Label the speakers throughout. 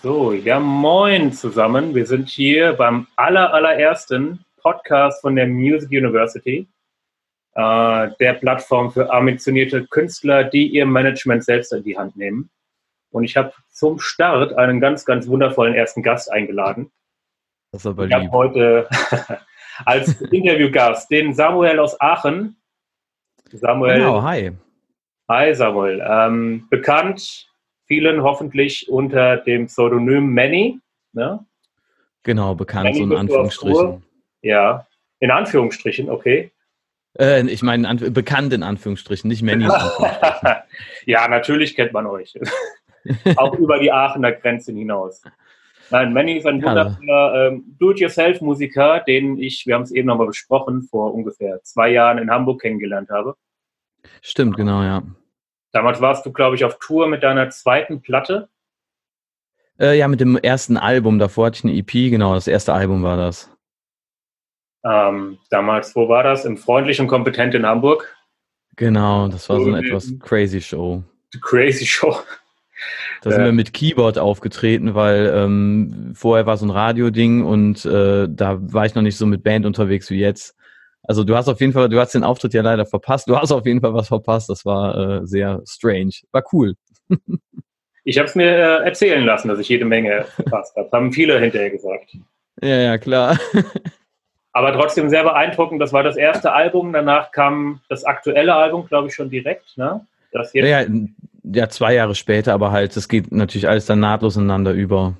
Speaker 1: So, ja moin zusammen. Wir sind hier beim aller, allerersten Podcast von der Music University, äh, der Plattform für ambitionierte Künstler, die ihr Management selbst in die Hand nehmen. Und ich habe zum Start einen ganz, ganz wundervollen ersten Gast eingeladen.
Speaker 2: Das ist aber
Speaker 1: ich habe heute als Interviewgast den Samuel aus Aachen.
Speaker 2: Samuel. Genau, hi.
Speaker 1: Hi Samuel. Ähm, bekannt vielen hoffentlich unter dem Pseudonym Manny. Ne?
Speaker 2: Genau, bekannt, Manny so in Anführungsstrichen.
Speaker 1: Ja, in Anführungsstrichen, okay.
Speaker 2: Äh, ich meine, an, bekannt in Anführungsstrichen, nicht Manny
Speaker 1: ja, natürlich kennt man euch. Auch über die Aachener Grenzen hinaus. Nein, Manny ist ein wundervoller ähm, Do-it-yourself-Musiker, den ich, wir haben es eben nochmal besprochen, vor ungefähr zwei Jahren in Hamburg kennengelernt habe.
Speaker 2: Stimmt, genau, ja.
Speaker 1: Damals warst du, glaube ich, auf Tour mit deiner zweiten Platte.
Speaker 2: Äh, ja, mit dem ersten Album. Davor hatte ich eine EP, genau, das erste Album war das.
Speaker 1: Ähm, damals, wo war das? Im Freundlich und Kompetent in Hamburg.
Speaker 2: Genau, das war so eine etwas crazy Show.
Speaker 1: Crazy Show.
Speaker 2: Da sind wir mit Keyboard aufgetreten, weil ähm, vorher war so ein Radio-Ding und äh, da war ich noch nicht so mit Band unterwegs wie jetzt. Also du hast auf jeden Fall, du hast den Auftritt ja leider verpasst. Du hast auf jeden Fall was verpasst. Das war äh, sehr strange. War cool.
Speaker 1: ich habe es mir äh, erzählen lassen, dass ich jede Menge verpasst habe. Haben viele hinterher gesagt.
Speaker 2: Ja, ja, klar.
Speaker 1: Aber trotzdem sehr beeindruckend. Das war das erste Album. Danach kam das aktuelle Album, glaube ich, schon direkt. Ne?
Speaker 2: Das jetzt ja, ja, zwei Jahre später, aber halt, es geht natürlich alles dann nahtlos ineinander über.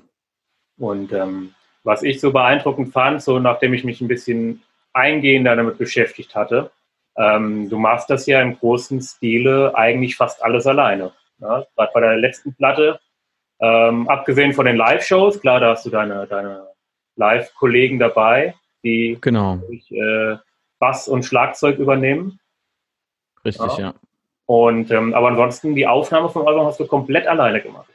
Speaker 1: Und ähm, was ich so beeindruckend fand, so nachdem ich mich ein bisschen eingehender damit beschäftigt hatte. Ähm, du machst das ja im großen Stile eigentlich fast alles alleine. Ja? Gerade bei der letzten Platte, ähm, abgesehen von den Live-Shows, klar, da hast du deine, deine Live-Kollegen dabei, die
Speaker 2: genau.
Speaker 1: durch, äh, Bass und Schlagzeug übernehmen.
Speaker 2: Richtig, ja. ja.
Speaker 1: Und ähm, aber ansonsten die Aufnahme vom Album hast du komplett alleine gemacht.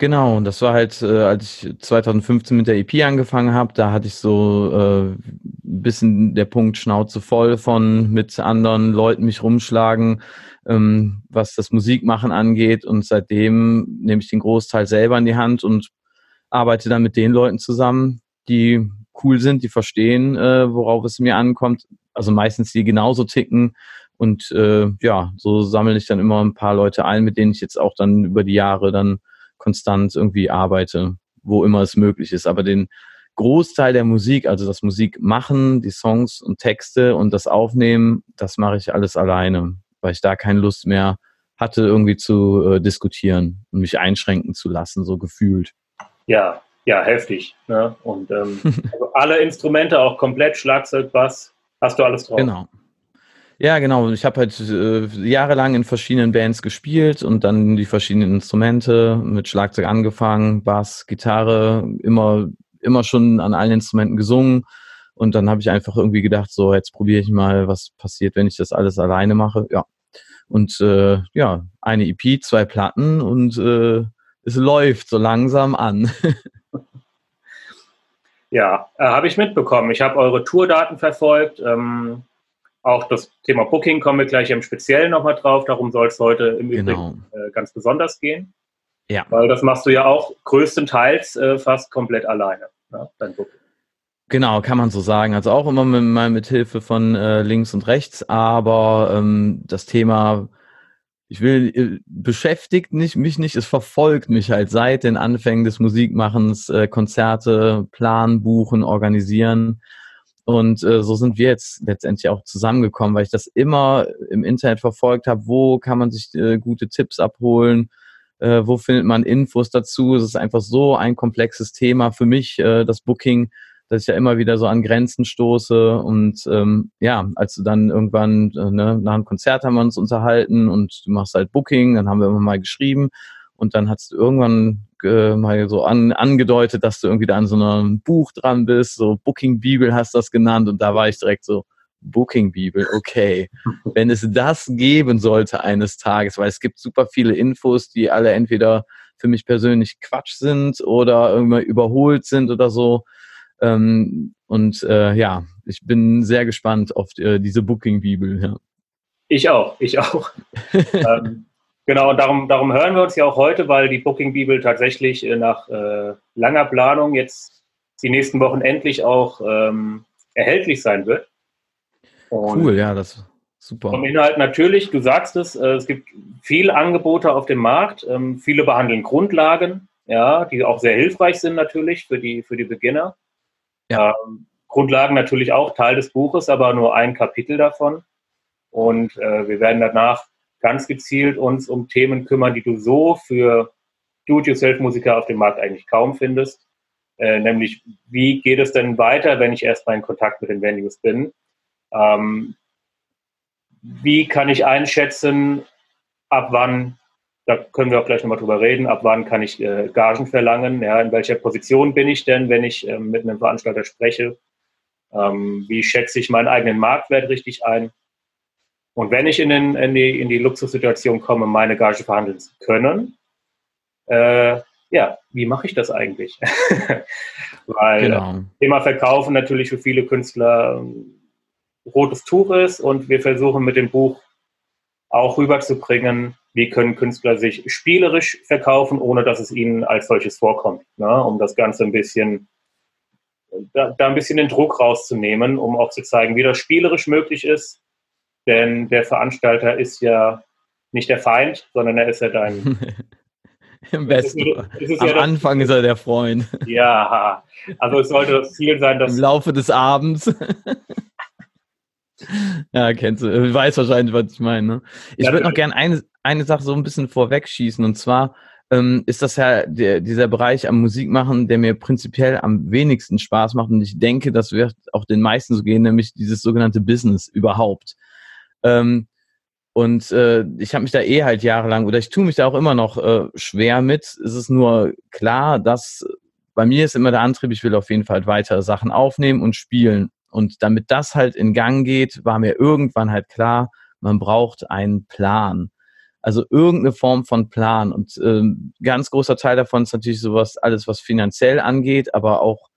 Speaker 2: Genau, und das war halt, äh, als ich 2015 mit der EP angefangen habe, da hatte ich so äh, ein bisschen der Punkt Schnauze voll von mit anderen Leuten mich rumschlagen, ähm, was das Musikmachen angeht. Und seitdem nehme ich den Großteil selber in die Hand und arbeite dann mit den Leuten zusammen, die cool sind, die verstehen, äh, worauf es mir ankommt. Also meistens die genauso ticken. Und äh, ja, so sammle ich dann immer ein paar Leute ein, mit denen ich jetzt auch dann über die Jahre dann konstant irgendwie arbeite, wo immer es möglich ist. Aber den Großteil der Musik, also das Musik machen, die Songs und Texte und das Aufnehmen, das mache ich alles alleine, weil ich da keine Lust mehr hatte, irgendwie zu äh, diskutieren und mich einschränken zu lassen, so gefühlt.
Speaker 1: Ja, ja, heftig. Ne? Und ähm, also alle Instrumente auch komplett, Schlagzeug, Bass, hast du alles drauf.
Speaker 2: Genau. Ja, genau. Ich habe halt äh, jahrelang in verschiedenen Bands gespielt und dann die verschiedenen Instrumente mit Schlagzeug angefangen, Bass, Gitarre, immer, immer schon an allen Instrumenten gesungen. Und dann habe ich einfach irgendwie gedacht, so jetzt probiere ich mal, was passiert, wenn ich das alles alleine mache. Ja. Und äh, ja, eine EP, zwei Platten und äh, es läuft so langsam an.
Speaker 1: ja, äh, habe ich mitbekommen. Ich habe eure Tourdaten verfolgt. Ähm auch das Thema Booking kommen wir gleich im Speziellen nochmal drauf. Darum soll es heute im genau. Übrigen äh, ganz besonders gehen. Ja. Weil das machst du ja auch größtenteils äh, fast komplett alleine, ne, dein Booking.
Speaker 2: Genau, kann man so sagen. Also auch immer mit, mal mit Hilfe von äh, links und rechts, aber ähm, das Thema, ich will, äh, beschäftigt nicht, mich nicht, es verfolgt mich halt seit den Anfängen des Musikmachens, äh, Konzerte, planen, buchen, organisieren. Und äh, so sind wir jetzt letztendlich auch zusammengekommen, weil ich das immer im Internet verfolgt habe. Wo kann man sich äh, gute Tipps abholen? Äh, wo findet man Infos dazu? Es ist einfach so ein komplexes Thema für mich, äh, das Booking, dass ich ja immer wieder so an Grenzen stoße. Und ähm, ja, als du dann irgendwann, äh, ne, nach einem Konzert haben wir uns unterhalten und du machst halt Booking, dann haben wir immer mal geschrieben. Und dann hast du irgendwann äh, mal so an, angedeutet, dass du irgendwie da an so einem Buch dran bist, so Booking Bibel hast du das genannt. Und da war ich direkt so, Booking Bibel, okay. Wenn es das geben sollte eines Tages, weil es gibt super viele Infos, die alle entweder für mich persönlich Quatsch sind oder irgendwie überholt sind oder so. Ähm, und äh, ja, ich bin sehr gespannt auf die, äh, diese Booking Bibel. Ja.
Speaker 1: Ich auch, ich auch. ähm, Genau, und darum, darum hören wir uns ja auch heute, weil die Booking Bibel tatsächlich äh, nach äh, langer Planung jetzt die nächsten Wochen endlich auch ähm, erhältlich sein wird.
Speaker 2: Und cool, ja, das ist super.
Speaker 1: Vom Inhalt natürlich, du sagst es, äh, es gibt viele Angebote auf dem Markt, ähm, viele behandeln Grundlagen, ja, die auch sehr hilfreich sind natürlich für die, für die Beginner. Ja. Ähm, Grundlagen natürlich auch Teil des Buches, aber nur ein Kapitel davon. Und äh, wir werden danach ganz gezielt uns um Themen kümmern, die du so für Do-it-yourself-Musiker auf dem Markt eigentlich kaum findest. Äh, nämlich, wie geht es denn weiter, wenn ich erstmal in Kontakt mit den Venues bin? Ähm, wie kann ich einschätzen, ab wann, da können wir auch gleich nochmal drüber reden, ab wann kann ich äh, Gagen verlangen? Ja, in welcher Position bin ich denn, wenn ich äh, mit einem Veranstalter spreche? Ähm, wie schätze ich meinen eigenen Marktwert richtig ein? Und wenn ich in, den, in, die, in die Luxussituation komme, meine Gage verhandeln zu können, äh, ja, wie mache ich das eigentlich? Weil genau. Thema Verkaufen natürlich für viele Künstler ein rotes Tuch ist und wir versuchen mit dem Buch auch rüberzubringen, wie können Künstler sich spielerisch verkaufen, ohne dass es ihnen als solches vorkommt, ne? um das Ganze ein bisschen, da, da ein bisschen den Druck rauszunehmen, um auch zu zeigen, wie das spielerisch möglich ist, denn der Veranstalter ist ja nicht der Feind, sondern er ist ja dein.
Speaker 2: Im besten Fall. Am ja Anfang ist er der Freund.
Speaker 1: Ja, also es sollte das Ziel sein, dass.
Speaker 2: Im Laufe des Abends. ja, kennst du. Du weißt wahrscheinlich, was ich meine. Ne? Ich ja, würde noch gerne eine, eine Sache so ein bisschen vorwegschießen. Und zwar ähm, ist das ja der, dieser Bereich am Musikmachen, der mir prinzipiell am wenigsten Spaß macht. Und ich denke, das wird auch den meisten so gehen, nämlich dieses sogenannte Business überhaupt. Ähm, und äh, ich habe mich da eh halt jahrelang, oder ich tue mich da auch immer noch äh, schwer mit. Es ist nur klar, dass bei mir ist immer der Antrieb, ich will auf jeden Fall weitere Sachen aufnehmen und spielen. Und damit das halt in Gang geht, war mir irgendwann halt klar, man braucht einen Plan. Also irgendeine Form von Plan. Und äh, ganz großer Teil davon ist natürlich sowas, alles, was finanziell angeht, aber auch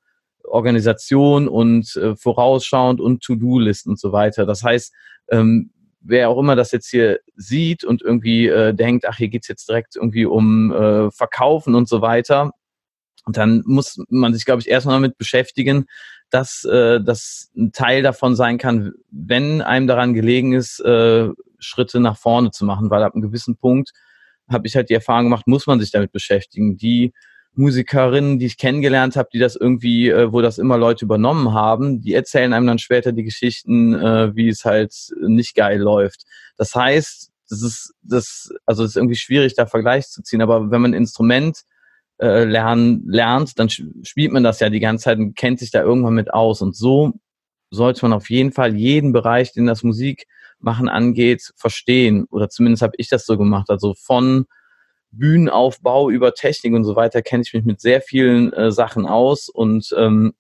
Speaker 2: Organisation und äh, vorausschauend und To-Do-Listen und so weiter. Das heißt, ähm, wer auch immer das jetzt hier sieht und irgendwie äh, denkt, ach, hier geht's jetzt direkt irgendwie um äh, Verkaufen und so weiter, dann muss man sich, glaube ich, erstmal damit beschäftigen, dass äh, das ein Teil davon sein kann, wenn einem daran gelegen ist, äh, Schritte nach vorne zu machen, weil ab einem gewissen Punkt habe ich halt die Erfahrung gemacht, muss man sich damit beschäftigen. Die Musikerinnen, die ich kennengelernt habe, die das irgendwie, äh, wo das immer Leute übernommen haben, die erzählen einem dann später die Geschichten, äh, wie es halt nicht geil läuft. Das heißt, das ist das, also es ist irgendwie schwierig, da Vergleich zu ziehen. Aber wenn man ein Instrument äh, lernen, lernt, dann spielt man das ja die ganze Zeit und kennt sich da irgendwann mit aus. Und so sollte man auf jeden Fall jeden Bereich, den das Musikmachen angeht, verstehen. Oder zumindest habe ich das so gemacht. Also von Bühnenaufbau, über Technik und so weiter kenne ich mich mit sehr vielen äh, Sachen aus und ähm,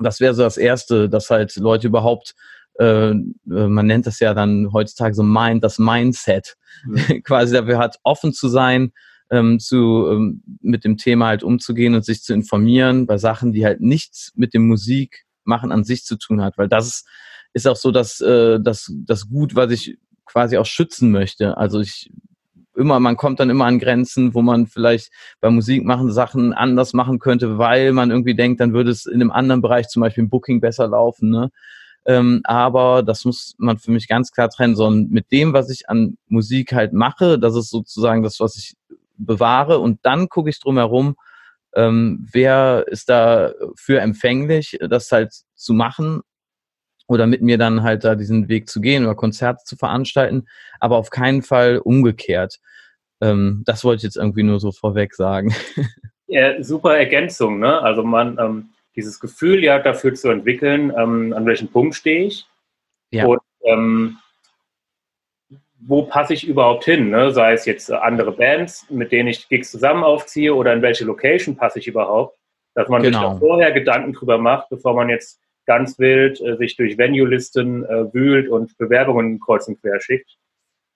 Speaker 2: das wäre so das Erste, dass halt Leute überhaupt, äh, äh man nennt das ja dann heutzutage so Mind, das Mindset mhm. quasi dafür hat, offen zu sein, ähm, zu, ähm, mit dem Thema halt umzugehen und sich zu informieren bei Sachen, die halt nichts mit dem Musikmachen an sich zu tun hat, weil das ist, ist auch so dass äh, das, das Gut, was ich quasi auch schützen möchte. Also ich immer, man kommt dann immer an Grenzen, wo man vielleicht bei Musik machen Sachen anders machen könnte, weil man irgendwie denkt, dann würde es in einem anderen Bereich, zum Beispiel im Booking, besser laufen. Ne? Ähm, aber das muss man für mich ganz klar trennen, sondern mit dem, was ich an Musik halt mache, das ist sozusagen das, was ich bewahre und dann gucke ich drumherum, ähm, wer ist da für empfänglich, das halt zu machen oder mit mir dann halt da diesen Weg zu gehen oder Konzerte zu veranstalten, aber auf keinen Fall umgekehrt. Ähm, das wollte ich jetzt irgendwie nur so vorweg sagen.
Speaker 1: Ja, super Ergänzung, ne? Also man, ähm, dieses Gefühl ja dafür zu entwickeln, ähm, an welchem Punkt stehe ich ja. und ähm, wo passe ich überhaupt hin, ne? sei es jetzt andere Bands, mit denen ich Gigs zusammen aufziehe oder in welche Location passe ich überhaupt, dass man genau. sich da vorher Gedanken drüber macht, bevor man jetzt ganz wild äh, sich durch Venue-Listen äh, wühlt und Bewerbungen kreuz und quer schickt,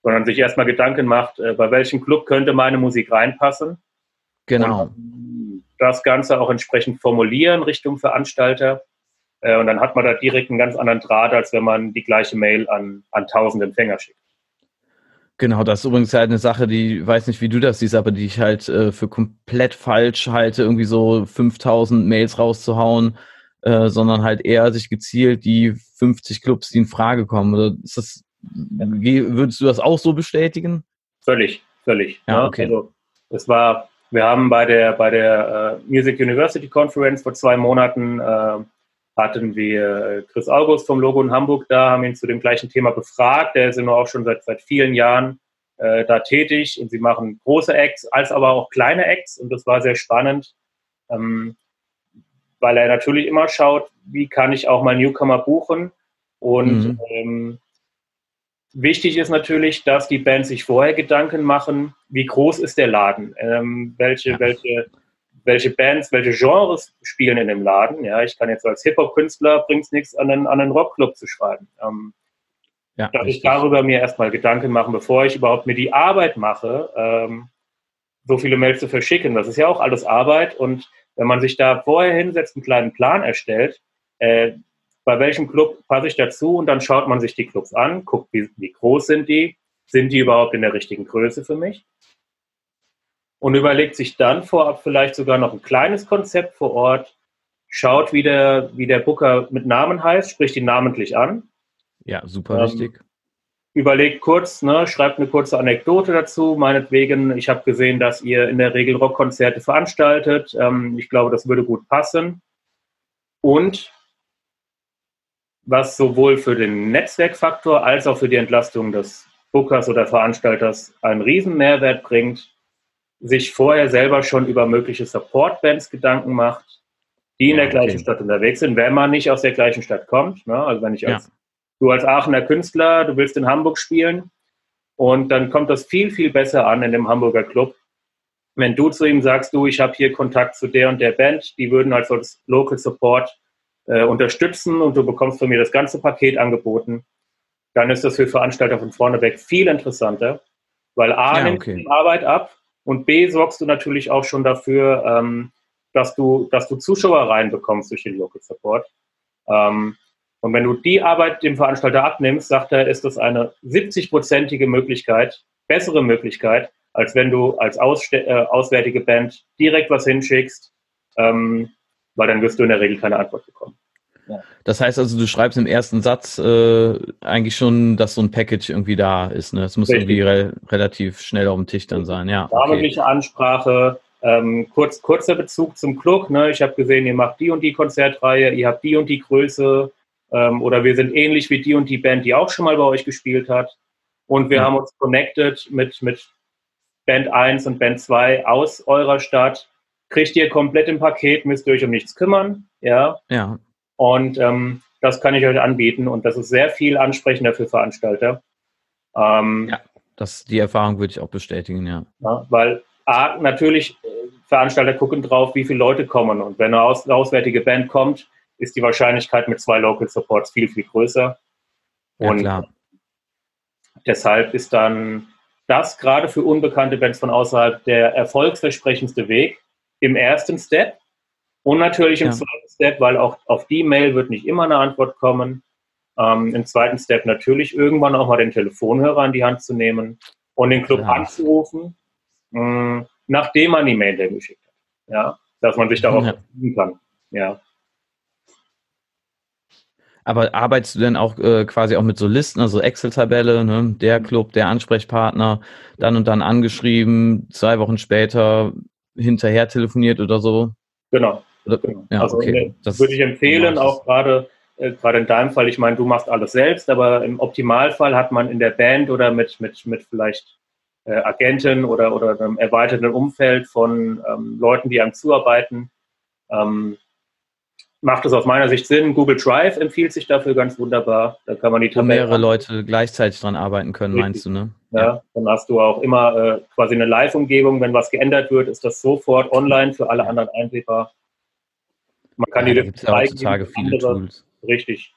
Speaker 1: sondern sich erstmal Gedanken macht, äh, bei welchem Club könnte meine Musik reinpassen.
Speaker 2: Genau.
Speaker 1: Und das Ganze auch entsprechend formulieren Richtung Veranstalter. Äh, und dann hat man da direkt einen ganz anderen Draht, als wenn man die gleiche Mail an, an tausend Empfänger schickt.
Speaker 2: Genau, das ist übrigens halt eine Sache, die, weiß nicht, wie du das siehst, aber die ich halt äh, für komplett falsch halte, irgendwie so 5000 Mails rauszuhauen, äh, sondern halt eher sich gezielt die 50 Clubs, die in Frage kommen. Oder ist das, würdest du das auch so bestätigen?
Speaker 1: Völlig, völlig.
Speaker 2: Ja, ne? okay.
Speaker 1: Also, es war, wir haben bei der, bei der uh, Music University Conference vor zwei Monaten uh, hatten wir Chris August vom Logo in Hamburg da, haben ihn zu dem gleichen Thema befragt. Der ist ja auch schon seit, seit vielen Jahren äh, da tätig und sie machen große Acts, als aber auch kleine Acts und das war sehr spannend, ähm, weil er natürlich immer schaut, wie kann ich auch mal Newcomer buchen und mhm. ähm, Wichtig ist natürlich, dass die Bands sich vorher Gedanken machen, wie groß ist der Laden, ähm, welche, ja. welche welche Bands, welche Genres spielen in dem Laden. Ja, ich kann jetzt als Hip-Hop-Künstler bringt es nichts, an einen, an einen Rockclub zu schreiben. Ähm, ja, darf ich darüber mir erstmal Gedanken machen, bevor ich überhaupt mir die Arbeit mache, ähm, so viele Mails zu verschicken. Das ist ja auch alles Arbeit und wenn man sich da vorher hinsetzt, einen kleinen Plan erstellt, äh, bei welchem Club passe ich dazu und dann schaut man sich die Clubs an, guckt, wie, wie groß sind die, sind die überhaupt in der richtigen Größe für mich und überlegt sich dann vorab vielleicht sogar noch ein kleines Konzept vor Ort, schaut, wie der, wie der Booker mit Namen heißt, spricht ihn namentlich an.
Speaker 2: Ja, super ähm, wichtig.
Speaker 1: Überlegt kurz, ne, schreibt eine kurze Anekdote dazu. Meinetwegen, ich habe gesehen, dass ihr in der Regel Rockkonzerte veranstaltet. Ähm, ich glaube, das würde gut passen. Und was sowohl für den Netzwerkfaktor als auch für die Entlastung des Bookers oder Veranstalters einen riesen Mehrwert bringt, sich vorher selber schon über mögliche Support-Bands Gedanken macht, die in der gleichen Stadt unterwegs sind, wenn man nicht aus der gleichen Stadt kommt. Ne? Also wenn ich als, ja. Du als Aachener Künstler, du willst in Hamburg spielen und dann kommt das viel, viel besser an in dem Hamburger Club. Wenn du zu ihm sagst, du, ich habe hier Kontakt zu der und der Band, die würden als Local Support äh, unterstützen und du bekommst von mir das ganze Paket angeboten, dann ist das für Veranstalter von vorne weg viel interessanter, weil A ja, nimmt okay. die Arbeit ab und B, sorgst du natürlich auch schon dafür, ähm, dass, du, dass du Zuschauer reinbekommst durch den Local Support. Ähm, und wenn du die Arbeit dem Veranstalter abnimmst, sagt er, ist das eine 70-prozentige Möglichkeit, bessere Möglichkeit, als wenn du als Ausste äh, auswärtige Band direkt was hinschickst, ähm, weil dann wirst du in der Regel keine Antwort bekommen.
Speaker 2: Das heißt also, du schreibst im ersten Satz äh, eigentlich schon, dass so ein Package irgendwie da ist. Ne? Das muss Richtig. irgendwie re relativ schnell auf dem Tisch dann sein. Ja,
Speaker 1: okay. Ansprache, ähm, kurz, kurzer Bezug zum Club. Ne? Ich habe gesehen, ihr macht die und die Konzertreihe, ihr habt die und die Größe ähm, oder wir sind ähnlich wie die und die Band, die auch schon mal bei euch gespielt hat. Und wir ja. haben uns connected mit, mit Band 1 und Band 2 aus eurer Stadt. Kriegt ihr komplett im Paket, müsst ihr euch um nichts kümmern. Ja.
Speaker 2: Ja.
Speaker 1: Und ähm, das kann ich euch anbieten und das ist sehr viel ansprechender für Veranstalter.
Speaker 2: Ähm, ja, das, die Erfahrung würde ich auch bestätigen, ja.
Speaker 1: ja weil A, natürlich, äh, Veranstalter gucken drauf, wie viele Leute kommen und wenn eine, aus, eine auswärtige Band kommt, ist die Wahrscheinlichkeit mit zwei Local Supports viel, viel größer.
Speaker 2: Ja, und klar.
Speaker 1: deshalb ist dann das gerade für unbekannte Bands von außerhalb der erfolgsversprechendste Weg im ersten Step. Und natürlich im ja. zweiten Step, weil auch auf die Mail wird nicht immer eine Antwort kommen. Ähm, Im zweiten Step natürlich irgendwann auch mal den Telefonhörer in die Hand zu nehmen und den Club ja. anzurufen, mh, mm, nachdem man die Mail geschickt hat. Ja, dass man sich darauf ja. kann. Ja.
Speaker 2: Aber arbeitest du denn auch äh, quasi auch mit so Listen, also Excel-Tabelle, ne? der Club, der Ansprechpartner, dann und dann angeschrieben, zwei Wochen später hinterher telefoniert oder so?
Speaker 1: Genau, ja, also okay. das würde ich empfehlen, auch gerade äh, gerade in deinem Fall, ich meine, du machst alles selbst, aber im Optimalfall hat man in der Band oder mit, mit, mit vielleicht äh, Agenten oder, oder einem erweiterten Umfeld von ähm, Leuten, die einem zuarbeiten, ähm, macht es aus meiner Sicht Sinn. Google Drive empfiehlt sich dafür ganz wunderbar. Da kann man die
Speaker 2: Tabellen. mehrere Leute gleichzeitig dran arbeiten können, Richtig. meinst du, ne?
Speaker 1: Ja, ja, dann hast du auch immer äh, quasi eine Live-Umgebung. Wenn was geändert wird, ist das sofort online für alle anderen einsehbar. Man kann ja, die
Speaker 2: Liste ja heutzutage viele Tools.
Speaker 1: Richtig.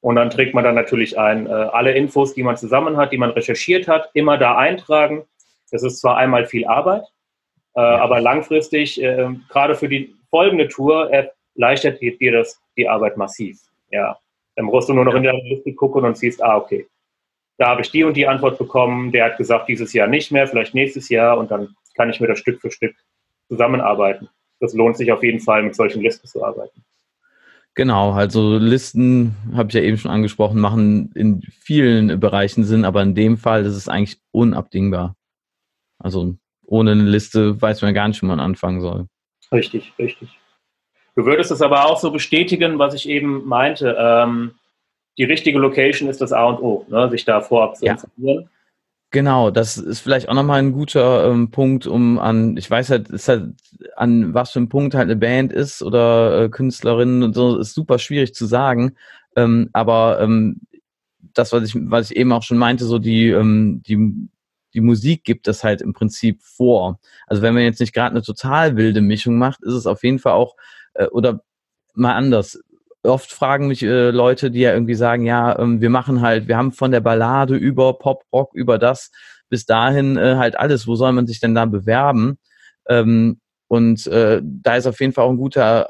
Speaker 1: Und dann trägt man dann natürlich ein, äh, alle Infos, die man zusammen hat, die man recherchiert hat, immer da eintragen. Das ist zwar einmal viel Arbeit, äh, ja. aber langfristig, äh, gerade für die folgende Tour, erleichtert dir das die Arbeit massiv. Ja. Dann brauchst du nur noch in der Liste gucken und siehst, ah, okay. da habe ich die und die Antwort bekommen, der hat gesagt, dieses Jahr nicht mehr, vielleicht nächstes Jahr und dann kann ich mir das Stück für Stück zusammenarbeiten. Das lohnt sich auf jeden Fall, mit solchen Listen zu arbeiten.
Speaker 2: Genau, also Listen, habe ich ja eben schon angesprochen, machen in vielen Bereichen Sinn, aber in dem Fall ist es eigentlich unabdingbar. Also ohne eine Liste weiß man gar nicht, wo man anfangen soll.
Speaker 1: Richtig, richtig. Du würdest es aber auch so bestätigen, was ich eben meinte. Ähm, die richtige Location ist das A und O, ne? sich da vorab zu
Speaker 2: ja. informieren. Genau, das ist vielleicht auch nochmal ein guter ähm, Punkt, um an, ich weiß halt, ist halt, an was für ein Punkt halt eine Band ist oder äh, Künstlerinnen und so, ist super schwierig zu sagen. Ähm, aber ähm, das, was ich, was ich eben auch schon meinte, so die, ähm, die, die Musik gibt das halt im Prinzip vor. Also wenn man jetzt nicht gerade eine total wilde Mischung macht, ist es auf jeden Fall auch, äh, oder mal anders, oft fragen mich äh, Leute, die ja irgendwie sagen, ja, ähm, wir machen halt, wir haben von der Ballade über Pop, Rock, über das bis dahin äh, halt alles. Wo soll man sich denn da bewerben? Ähm, und äh, da ist auf jeden Fall auch ein guter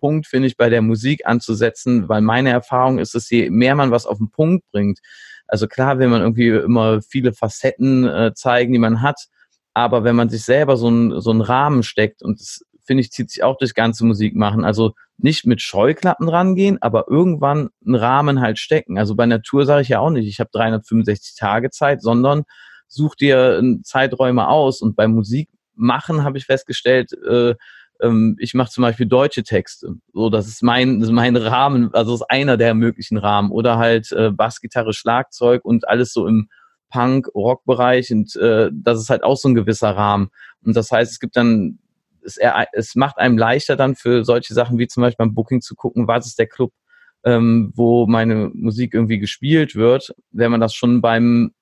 Speaker 2: Punkt, finde ich, bei der Musik anzusetzen, weil meine Erfahrung ist, dass je mehr man was auf den Punkt bringt, also klar will man irgendwie immer viele Facetten äh, zeigen, die man hat, aber wenn man sich selber so, ein, so einen Rahmen steckt und das finde ich, zieht sich auch durch ganze Musik machen. Also nicht mit Scheuklappen rangehen, aber irgendwann einen Rahmen halt stecken. Also bei Natur sage ich ja auch nicht, ich habe 365 Tage Zeit, sondern such dir Zeiträume aus. Und bei Musik machen habe ich festgestellt, äh, ähm, ich mache zum Beispiel deutsche Texte. So, das ist mein, das ist mein Rahmen, also ist einer der möglichen Rahmen. Oder halt äh, Bassgitarre, Schlagzeug und alles so im Punk-Rock-Bereich. Und äh, das ist halt auch so ein gewisser Rahmen. Und das heißt, es gibt dann es, es macht einem leichter dann für solche Sachen wie zum Beispiel beim Booking zu gucken, was ist der Club, ähm, wo meine Musik irgendwie gespielt wird. Wenn man das schon beim,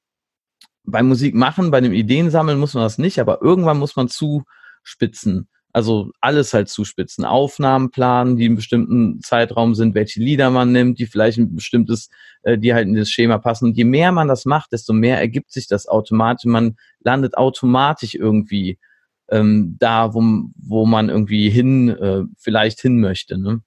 Speaker 2: beim Musik machen, bei dem Ideen sammeln muss man das nicht, aber irgendwann muss man zuspitzen. Also alles halt zuspitzen. Aufnahmen planen, die in bestimmten Zeitraum sind, welche Lieder man nimmt, die vielleicht ein bestimmtes, äh, die halt in das Schema passen. Und je mehr man das macht, desto mehr ergibt sich das automatisch. Man landet automatisch irgendwie ähm, da, wo, wo man irgendwie hin, äh, vielleicht hin möchte. Ne?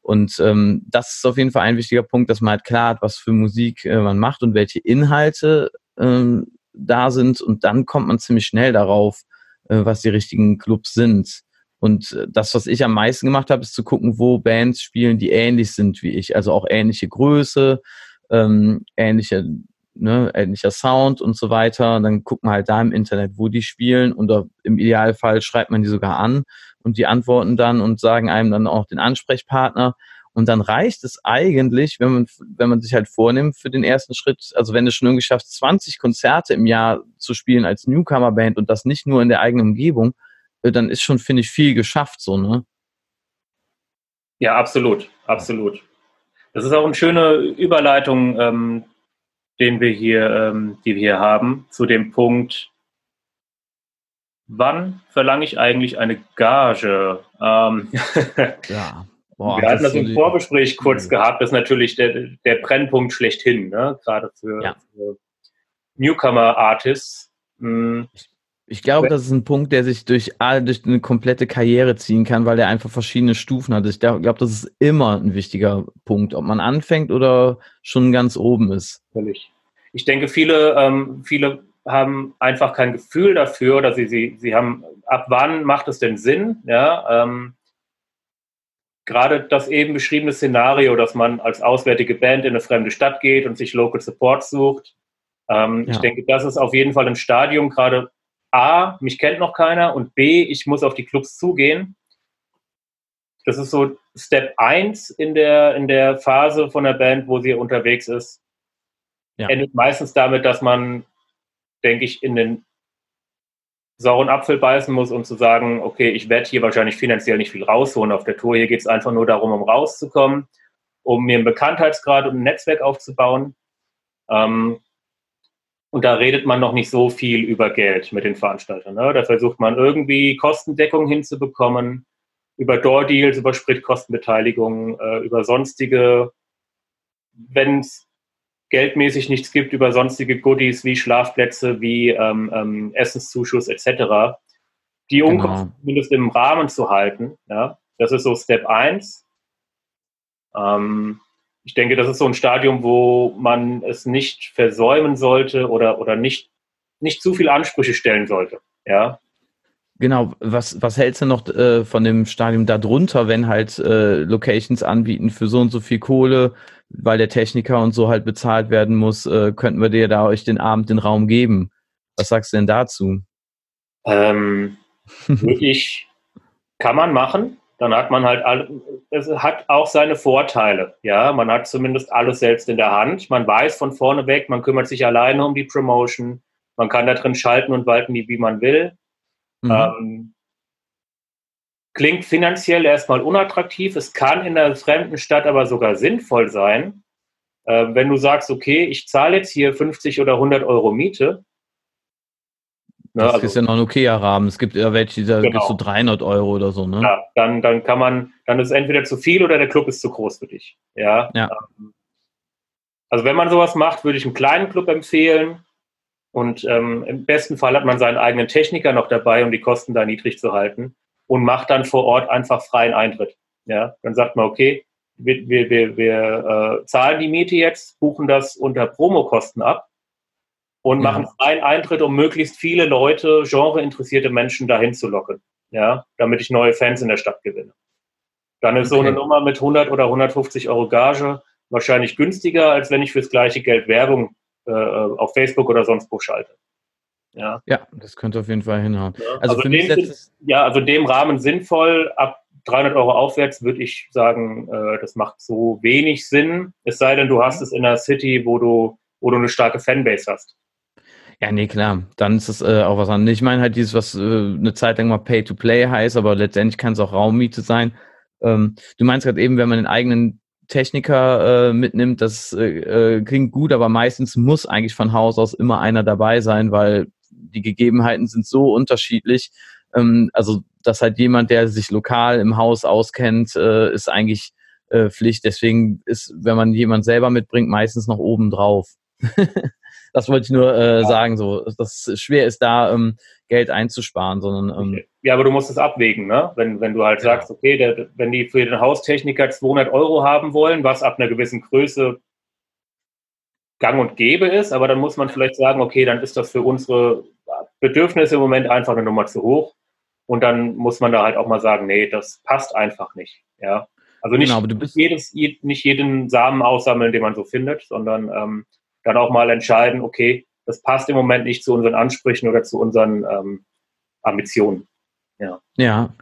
Speaker 2: Und ähm, das ist auf jeden Fall ein wichtiger Punkt, dass man halt klar hat, was für Musik äh, man macht und welche Inhalte ähm, da sind. Und dann kommt man ziemlich schnell darauf, äh, was die richtigen Clubs sind. Und äh, das, was ich am meisten gemacht habe, ist zu gucken, wo Bands spielen, die ähnlich sind wie ich. Also auch ähnliche Größe, ähm, ähnliche ne, ähnlicher Sound und so weiter. Und dann guckt man halt da im Internet, wo die spielen und im Idealfall schreibt man die sogar an und die antworten dann und sagen einem dann auch den Ansprechpartner. Und dann reicht es eigentlich, wenn man, wenn man sich halt vornimmt für den ersten Schritt, also wenn du schon irgendwie schaffst, 20 Konzerte im Jahr zu spielen als Newcomer-Band und das nicht nur in der eigenen Umgebung, äh, dann ist schon, finde ich, viel geschafft, so, ne?
Speaker 1: Ja, absolut, absolut. Das ist auch eine schöne Überleitung ähm, den wir hier, ähm, die wir hier haben, zu dem Punkt, wann verlange ich eigentlich eine Gage? Ähm, ja. Boah, wir hatten das im Vorgespräch kurz gehabt, das ist natürlich der, der Brennpunkt schlechthin, ne? gerade für, ja. für Newcomer-Artists.
Speaker 2: Mhm. Ich glaube, das ist ein Punkt, der sich durch, durch eine komplette Karriere ziehen kann, weil der einfach verschiedene Stufen hat. Ich glaube, das ist immer ein wichtiger Punkt, ob man anfängt oder schon ganz oben ist.
Speaker 1: Völlig ich denke, viele, ähm, viele haben einfach kein Gefühl dafür oder sie, sie, sie haben, ab wann macht es denn Sinn? Ja, ähm, gerade das eben beschriebene Szenario, dass man als auswärtige Band in eine fremde Stadt geht und sich Local Support sucht. Ähm, ja. Ich denke, das ist auf jeden Fall ein Stadium, gerade A, mich kennt noch keiner und B, ich muss auf die Clubs zugehen. Das ist so Step 1 in der, in der Phase von der Band, wo sie unterwegs ist ja. endet meistens damit, dass man, denke ich, in den sauren Apfel beißen muss, um zu sagen, okay, ich werde hier wahrscheinlich finanziell nicht viel rausholen auf der Tour. Hier geht es einfach nur darum, um rauszukommen, um mir einen Bekanntheitsgrad und ein Netzwerk aufzubauen. Ähm, und da redet man noch nicht so viel über Geld mit den Veranstaltern. Ne? Da versucht man irgendwie Kostendeckung hinzubekommen, über Door-Deals, über Spritkostenbeteiligung, äh, über sonstige, wenn es geldmäßig nichts gibt über sonstige Goodies wie Schlafplätze, wie ähm, ähm, Essenszuschuss etc., die genau. Unkosten zumindest im Rahmen zu halten. Ja? Das ist so Step 1. Ähm, ich denke, das ist so ein Stadium, wo man es nicht versäumen sollte oder, oder nicht, nicht zu viele Ansprüche stellen sollte. Ja.
Speaker 2: Genau, was, was hältst du noch äh, von dem Stadium darunter, wenn halt äh, Locations anbieten für so und so viel Kohle, weil der Techniker und so halt bezahlt werden muss, äh, könnten wir dir da euch den Abend den Raum geben? Was sagst du denn dazu?
Speaker 1: Ähm, wirklich kann man machen. Dann hat man halt, all, es hat auch seine Vorteile. Ja, man hat zumindest alles selbst in der Hand. Man weiß von vorne weg, man kümmert sich alleine um die Promotion. Man kann da drin schalten und walten, wie man will. Mhm. Ähm, klingt finanziell erstmal unattraktiv. Es kann in einer fremden Stadt aber sogar sinnvoll sein, äh, wenn du sagst, okay, ich zahle jetzt hier 50 oder 100 Euro Miete
Speaker 2: Ne, das also, ist ja noch ein okayer Rahmen. Es gibt ja welche, da genau. gibt so 300 Euro oder so, ne?
Speaker 1: Ja, dann, dann kann man, dann ist es entweder zu viel oder der Club ist zu groß für dich. Ja.
Speaker 2: ja.
Speaker 1: Ähm, also wenn man sowas macht, würde ich einen kleinen Club empfehlen. Und ähm, im besten Fall hat man seinen eigenen Techniker noch dabei, um die Kosten da niedrig zu halten und macht dann vor Ort einfach freien Eintritt. Ja, dann sagt man, okay, wir, wir, wir, wir äh, zahlen die Miete jetzt, buchen das unter Promokosten ab und ja. machen freien Eintritt, um möglichst viele Leute, genreinteressierte Menschen dahin zu locken, ja, damit ich neue Fans in der Stadt gewinne. Dann ist okay. so eine Nummer mit 100 oder 150 Euro Gage wahrscheinlich günstiger, als wenn ich fürs gleiche Geld Werbung äh, auf Facebook oder sonst wo schalte.
Speaker 2: Ja. ja, das könnte auf jeden Fall hinhauen. Ja,
Speaker 1: also, also, dem, ja, also dem Rahmen sinnvoll. Ab 300 Euro aufwärts würde ich sagen, äh, das macht so wenig Sinn. Es sei denn, du hast mhm. es in einer City, wo du, wo du eine starke Fanbase hast.
Speaker 2: Ja, nee, klar. Dann ist es äh, auch was anderes. Ich meine halt dieses, was äh, eine Zeit lang mal Pay-to-Play heißt, aber letztendlich kann es auch Raummiete sein. Ähm, du meinst gerade eben, wenn man den eigenen Techniker äh, mitnimmt, das äh, äh, klingt gut, aber meistens muss eigentlich von Haus aus immer einer dabei sein, weil die Gegebenheiten sind so unterschiedlich. Ähm, also, dass halt jemand, der sich lokal im Haus auskennt, äh, ist eigentlich äh, Pflicht. Deswegen ist, wenn man jemand selber mitbringt, meistens noch oben drauf. Das wollte ich nur äh, ja. sagen, so, dass es schwer ist, da ähm, Geld einzusparen, sondern. Ähm,
Speaker 1: ja, aber du musst es abwägen, ne? Wenn, wenn du halt ja. sagst, okay, der, wenn die für den Haustechniker 200 Euro haben wollen, was ab einer gewissen Größe gang und gäbe ist, aber dann muss man vielleicht sagen, okay, dann ist das für unsere Bedürfnisse im Moment einfach eine Nummer zu hoch. Und dann muss man da halt auch mal sagen, nee, das passt einfach nicht. Ja. Also nicht, genau, jedes, nicht jeden Samen aussammeln, den man so findet, sondern ähm, dann auch mal entscheiden, okay, das passt im Moment nicht zu unseren Ansprüchen oder zu unseren ähm, Ambitionen.
Speaker 2: Ja. ja,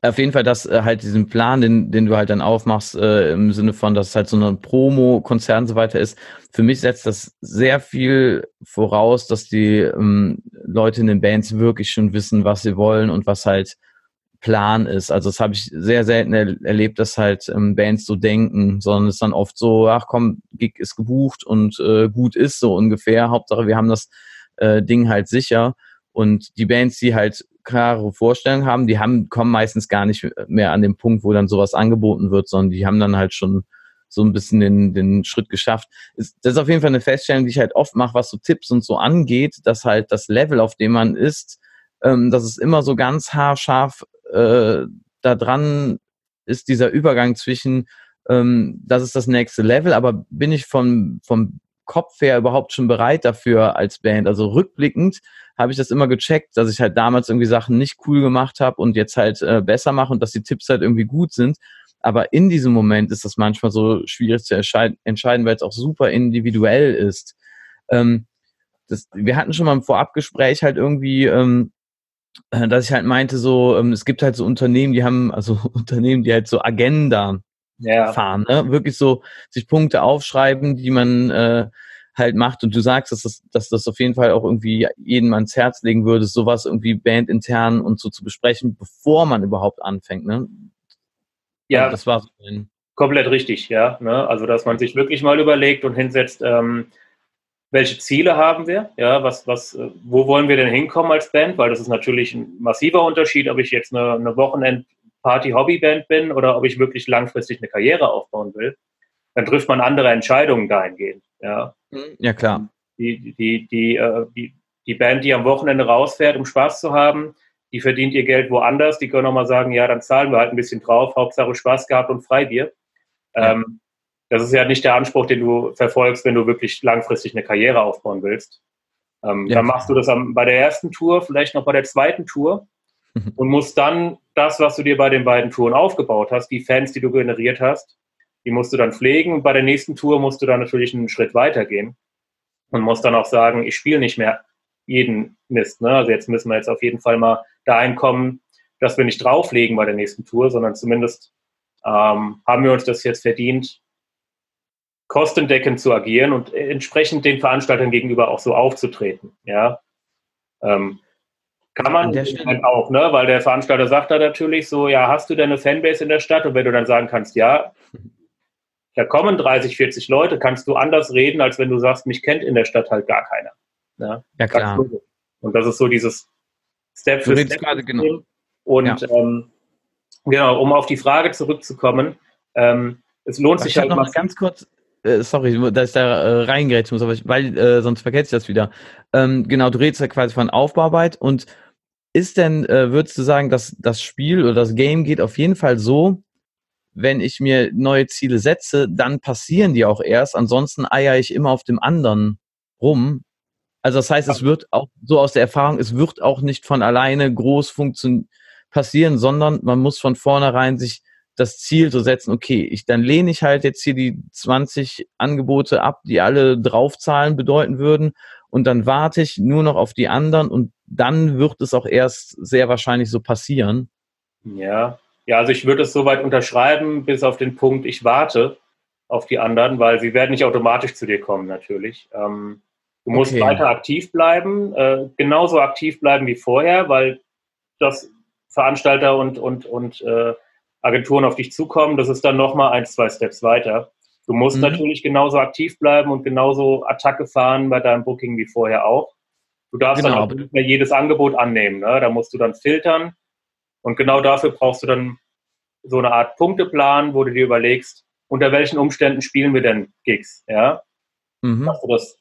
Speaker 2: auf jeden Fall, dass äh, halt diesen Plan, den, den du halt dann aufmachst, äh, im Sinne von, dass es halt so ein Promo-Konzern und so weiter ist, für mich setzt das sehr viel voraus, dass die ähm, Leute in den Bands wirklich schon wissen, was sie wollen und was halt Plan ist. Also das habe ich sehr selten er erlebt, dass halt ähm, Bands so denken, sondern es ist dann oft so, ach komm, Gig ist gebucht und äh, gut ist so ungefähr. Hauptsache, wir haben das äh, Ding halt sicher. Und die Bands, die halt klare Vorstellungen haben, die haben, kommen meistens gar nicht mehr an den Punkt, wo dann sowas angeboten wird, sondern die haben dann halt schon so ein bisschen den, den Schritt geschafft. Ist, das ist auf jeden Fall eine Feststellung, die ich halt oft mache, was so Tipps und so angeht, dass halt das Level, auf dem man ist, ähm, dass es immer so ganz haarscharf äh, da dran ist dieser Übergang zwischen, ähm, das ist das nächste Level, aber bin ich vom, vom Kopf her überhaupt schon bereit dafür als Band? Also rückblickend habe ich das immer gecheckt, dass ich halt damals irgendwie Sachen nicht cool gemacht habe und jetzt halt äh, besser mache und dass die Tipps halt irgendwie gut sind. Aber in diesem Moment ist das manchmal so schwierig zu entscheiden, weil es auch super individuell ist. Ähm, das, wir hatten schon mal im Vorabgespräch halt irgendwie ähm, äh, dass ich halt meinte, so, ähm, es gibt halt so Unternehmen, die haben, also Unternehmen, die halt so Agenda ja. fahren, ne? Wirklich so sich Punkte aufschreiben, die man äh, halt macht. Und du sagst, dass das, dass das auf jeden Fall auch irgendwie jedem ans Herz legen würde, sowas irgendwie bandintern und so zu besprechen, bevor man überhaupt anfängt, ne?
Speaker 1: Ja, also das war so ein komplett richtig, ja. Ne? Also dass man sich wirklich mal überlegt und hinsetzt, ähm, welche Ziele haben wir? Ja, was, was, äh, wo wollen wir denn hinkommen als Band? Weil das ist natürlich ein massiver Unterschied, ob ich jetzt eine, eine Wochenend-Party-Hobby-Band bin oder ob ich wirklich langfristig eine Karriere aufbauen will. Dann trifft man andere Entscheidungen dahingehend. Ja,
Speaker 2: mhm. ja klar.
Speaker 1: Die, die, die, äh, die, die Band, die am Wochenende rausfährt, um Spaß zu haben, die verdient ihr Geld woanders. Die können auch mal sagen, ja, dann zahlen wir halt ein bisschen drauf. Hauptsache Spaß gehabt und Freibier. Ja. Ähm, das ist ja nicht der Anspruch, den du verfolgst, wenn du wirklich langfristig eine Karriere aufbauen willst. Ähm, ja. Dann machst du das am, bei der ersten Tour, vielleicht noch bei der zweiten Tour mhm. und musst dann das, was du dir bei den beiden Touren aufgebaut hast, die Fans, die du generiert hast, die musst du dann pflegen. Und bei der nächsten Tour musst du dann natürlich einen Schritt weitergehen und musst dann auch sagen, ich spiele nicht mehr jeden Mist. Ne? Also jetzt müssen wir jetzt auf jeden Fall mal dahin kommen, dass wir nicht drauflegen bei der nächsten Tour, sondern zumindest ähm, haben wir uns das jetzt verdient, kostendeckend zu agieren und entsprechend den Veranstaltern gegenüber auch so aufzutreten. Ja, ähm, kann man halt auch, ne? weil der Veranstalter sagt da natürlich so, ja, hast du denn eine Fanbase in der Stadt? Und wenn du dann sagen kannst, ja, da kommen 30, 40 Leute, kannst du anders reden, als wenn du sagst, mich kennt in der Stadt halt gar keiner.
Speaker 2: Ja, ja klar.
Speaker 1: Und das ist so dieses Step für Step.
Speaker 2: Gerade genau.
Speaker 1: Und ja. ähm, genau, um auf die Frage zurückzukommen, ähm, es lohnt sich
Speaker 2: halt noch mal ganz kurz, äh, sorry, dass ich da äh, reingrätschen muss, aber ich, weil äh, sonst vergesse ich das wieder. Ähm, genau, du redest ja quasi von Aufbauarbeit und ist denn, äh, würdest du sagen, dass das Spiel oder das Game geht auf jeden Fall so, wenn ich mir neue Ziele setze, dann passieren die auch erst. Ansonsten eier ich immer auf dem anderen rum. Also das heißt, es wird auch so aus der Erfahrung, es wird auch nicht von alleine groß funktionieren passieren, sondern man muss von vornherein sich das Ziel so setzen, okay, ich, dann lehne ich halt jetzt hier die 20 Angebote ab, die alle Draufzahlen bedeuten würden und dann warte ich nur noch auf die anderen und dann wird es auch erst sehr wahrscheinlich so passieren.
Speaker 1: Ja, ja, also ich würde es soweit unterschreiben, bis auf den Punkt, ich warte auf die anderen, weil sie werden nicht automatisch zu dir kommen, natürlich. Ähm, du musst okay. weiter aktiv bleiben, äh, genauso aktiv bleiben wie vorher, weil das Veranstalter und, und, und äh, Agenturen auf dich zukommen, das ist dann nochmal ein, zwei Steps weiter. Du musst mhm. natürlich genauso aktiv bleiben und genauso Attacke fahren bei deinem Booking wie vorher auch. Du darfst genau. dann auch nicht mehr jedes Angebot annehmen. Ne? Da musst du dann filtern. Und genau dafür brauchst du dann so eine Art Punkteplan, wo du dir überlegst, unter welchen Umständen spielen wir denn Gigs, ja? Mhm. Dass du das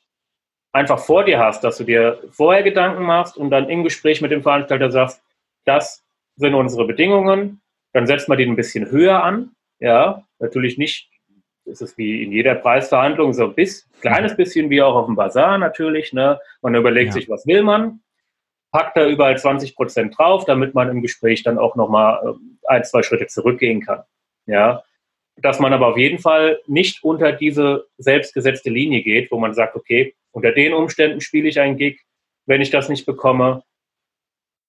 Speaker 1: einfach vor dir hast, dass du dir vorher Gedanken machst und dann im Gespräch mit dem Veranstalter sagst, das sind unsere Bedingungen, dann setzt man die ein bisschen höher an. Ja, natürlich nicht, das ist wie in jeder Preisverhandlung so ein bisschen, kleines bisschen wie auch auf dem Bazar natürlich. Ne? Man überlegt ja. sich, was will man, packt da überall 20 Prozent drauf, damit man im Gespräch dann auch nochmal äh, ein, zwei Schritte zurückgehen kann. Ja, dass man aber auf jeden Fall nicht unter diese selbstgesetzte Linie geht, wo man sagt, okay, unter den Umständen spiele ich einen Gig, wenn ich das nicht bekomme,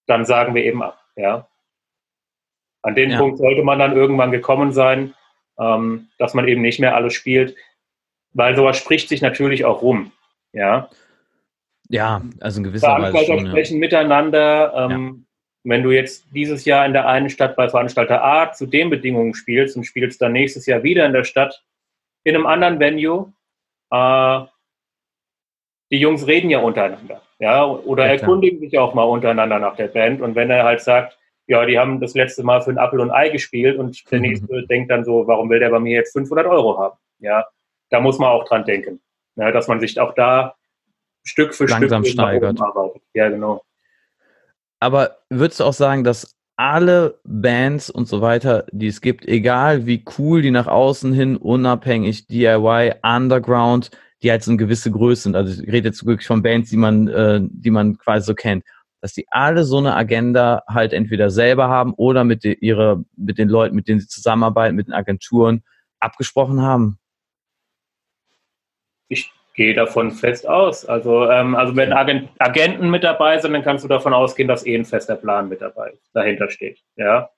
Speaker 1: dann sagen wir eben ab. Ja, an den ja. Punkt sollte man dann irgendwann gekommen sein, ähm, dass man eben nicht mehr alles spielt, weil sowas spricht sich natürlich auch rum. Ja,
Speaker 2: ja also in gewisser Weise
Speaker 1: schon, sprechen ja. miteinander. Ähm, ja. Wenn du jetzt dieses Jahr in der einen Stadt bei Veranstalter A zu den Bedingungen spielst und spielst dann nächstes Jahr wieder in der Stadt in einem anderen Venue, äh, die Jungs reden ja untereinander, ja, oder ja, erkundigen sich auch mal untereinander nach der Band. Und wenn er halt sagt, ja, die haben das letzte Mal für ein Apfel und Ei gespielt und der mhm. nächste denkt dann so, warum will der bei mir jetzt 500 Euro haben? Ja, da muss man auch dran denken, ja, dass man sich auch da Stück für
Speaker 2: Langsam Stück steigert.
Speaker 1: Arbeitet. Ja, genau.
Speaker 2: Aber würdest du auch sagen, dass alle Bands und so weiter, die es gibt, egal wie cool die nach außen hin, unabhängig, DIY, Underground, die halt so eine gewisse Größe sind. Also ich rede jetzt wirklich von Bands, die man, äh, die man quasi so kennt dass die alle so eine Agenda halt entweder selber haben oder mit, de, ihre, mit den Leuten, mit denen sie zusammenarbeiten, mit den Agenturen abgesprochen haben?
Speaker 1: Ich gehe davon fest aus. Also, ähm, also wenn Agent, Agenten mit dabei sind, dann kannst du davon ausgehen, dass eh ein fester Plan mit dabei dahinter steht. Ja.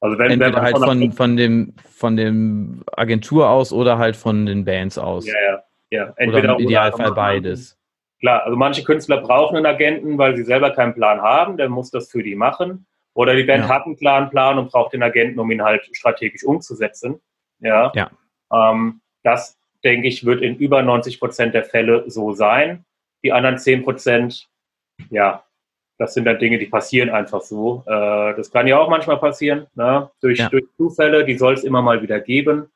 Speaker 2: Also wenn, Entweder wenn halt von, von, dem, von dem Agentur aus oder halt von den Bands aus.
Speaker 1: Ja, ja. ja. Entweder
Speaker 2: oder im Idealfall beides.
Speaker 1: Klar, also manche Künstler brauchen einen Agenten, weil sie selber keinen Plan haben, der muss das für die machen. Oder die Band ja. hat einen klaren Plan und braucht den Agenten, um ihn halt strategisch umzusetzen. Ja.
Speaker 2: ja.
Speaker 1: Ähm, das, denke ich, wird in über 90 Prozent der Fälle so sein. Die anderen 10 Prozent, ja, das sind dann Dinge, die passieren einfach so. Äh, das kann ja auch manchmal passieren, ne? durch, ja. durch Zufälle, die soll es immer mal wieder geben.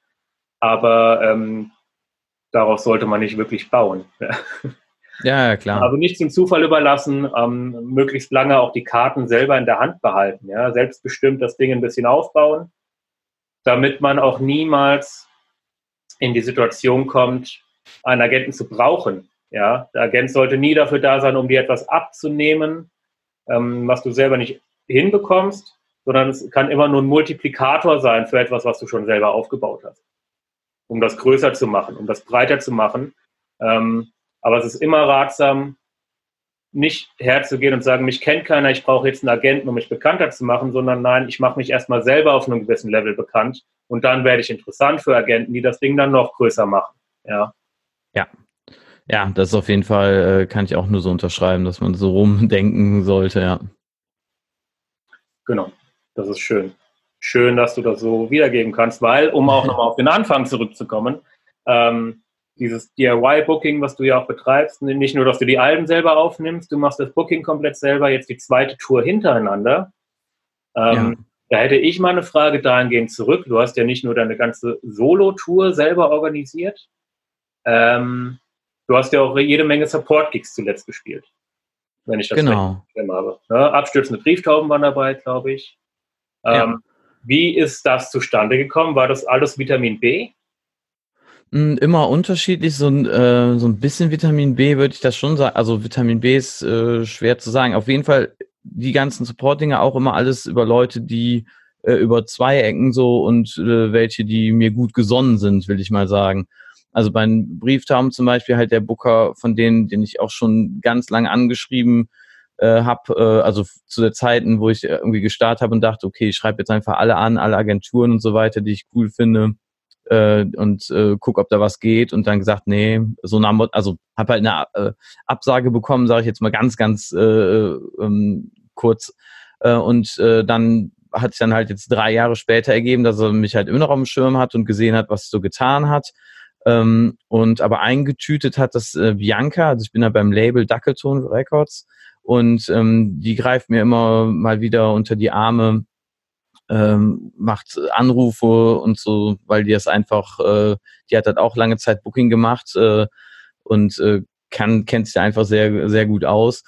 Speaker 1: Aber ähm, darauf sollte man nicht wirklich bauen.
Speaker 2: Ja, klar.
Speaker 1: Also nicht zum Zufall überlassen, ähm, möglichst lange auch die Karten selber in der Hand behalten, ja, selbstbestimmt das Ding ein bisschen aufbauen, damit man auch niemals in die Situation kommt, einen Agenten zu brauchen. Ja, der Agent sollte nie dafür da sein, um dir etwas abzunehmen, ähm, was du selber nicht hinbekommst, sondern es kann immer nur ein Multiplikator sein für etwas, was du schon selber aufgebaut hast. Um das größer zu machen, um das breiter zu machen. Ähm, aber es ist immer ratsam, nicht herzugehen und sagen, mich kennt keiner, ich brauche jetzt einen Agenten, um mich bekannter zu machen, sondern nein, ich mache mich erstmal selber auf einem gewissen Level bekannt und dann werde ich interessant für Agenten, die das Ding dann noch größer machen. Ja.
Speaker 2: Ja. Ja, das ist auf jeden Fall, äh, kann ich auch nur so unterschreiben, dass man so rumdenken sollte, ja.
Speaker 1: Genau, das ist schön. Schön, dass du das so wiedergeben kannst, weil, um auch nochmal auf den Anfang zurückzukommen, ähm, dieses DIY-Booking, was du ja auch betreibst, nicht nur, dass du die Alben selber aufnimmst, du machst das Booking komplett selber, jetzt die zweite Tour hintereinander. Ähm, ja. Da hätte ich mal eine Frage dahingehend zurück. Du hast ja nicht nur deine ganze Solo-Tour selber organisiert, ähm, du hast ja auch jede Menge Support-Gigs zuletzt gespielt, wenn ich das
Speaker 2: genau.
Speaker 1: richtig habe. Ne? Abstürzende Brieftauben waren dabei, glaube ich. Ähm, ja. Wie ist das zustande gekommen? War das alles Vitamin B?
Speaker 2: Hm, immer unterschiedlich, so ein, äh, so ein bisschen Vitamin B würde ich das schon sagen. Also Vitamin B ist äh, schwer zu sagen. Auf jeden Fall die ganzen Support-Dinge auch immer alles über Leute, die äh, über zwei Ecken so und äh, welche, die mir gut gesonnen sind, will ich mal sagen. Also beim Brieftauben zum Beispiel halt der Booker von denen, den ich auch schon ganz lange angeschrieben äh, habe, äh, also zu der Zeiten, wo ich irgendwie gestartet habe und dachte, okay, ich schreibe jetzt einfach alle an, alle Agenturen und so weiter, die ich cool finde äh, und äh, guck, ob da was geht und dann gesagt, nee, so eine, also habe halt eine äh, Absage bekommen, sage ich jetzt mal ganz, ganz äh, ähm, kurz. Äh, und äh, dann hat sich dann halt jetzt drei Jahre später ergeben, dass er mich halt immer noch auf dem Schirm hat und gesehen hat, was so getan hat. Ähm, und aber eingetütet hat das äh, Bianca, also ich bin da beim Label Dackelton Records. Und ähm, die greift mir immer mal wieder unter die Arme, ähm, macht Anrufe und so, weil die das einfach, äh, die hat halt auch lange Zeit Booking gemacht äh, und äh, kann, kennt sich einfach sehr, sehr gut aus.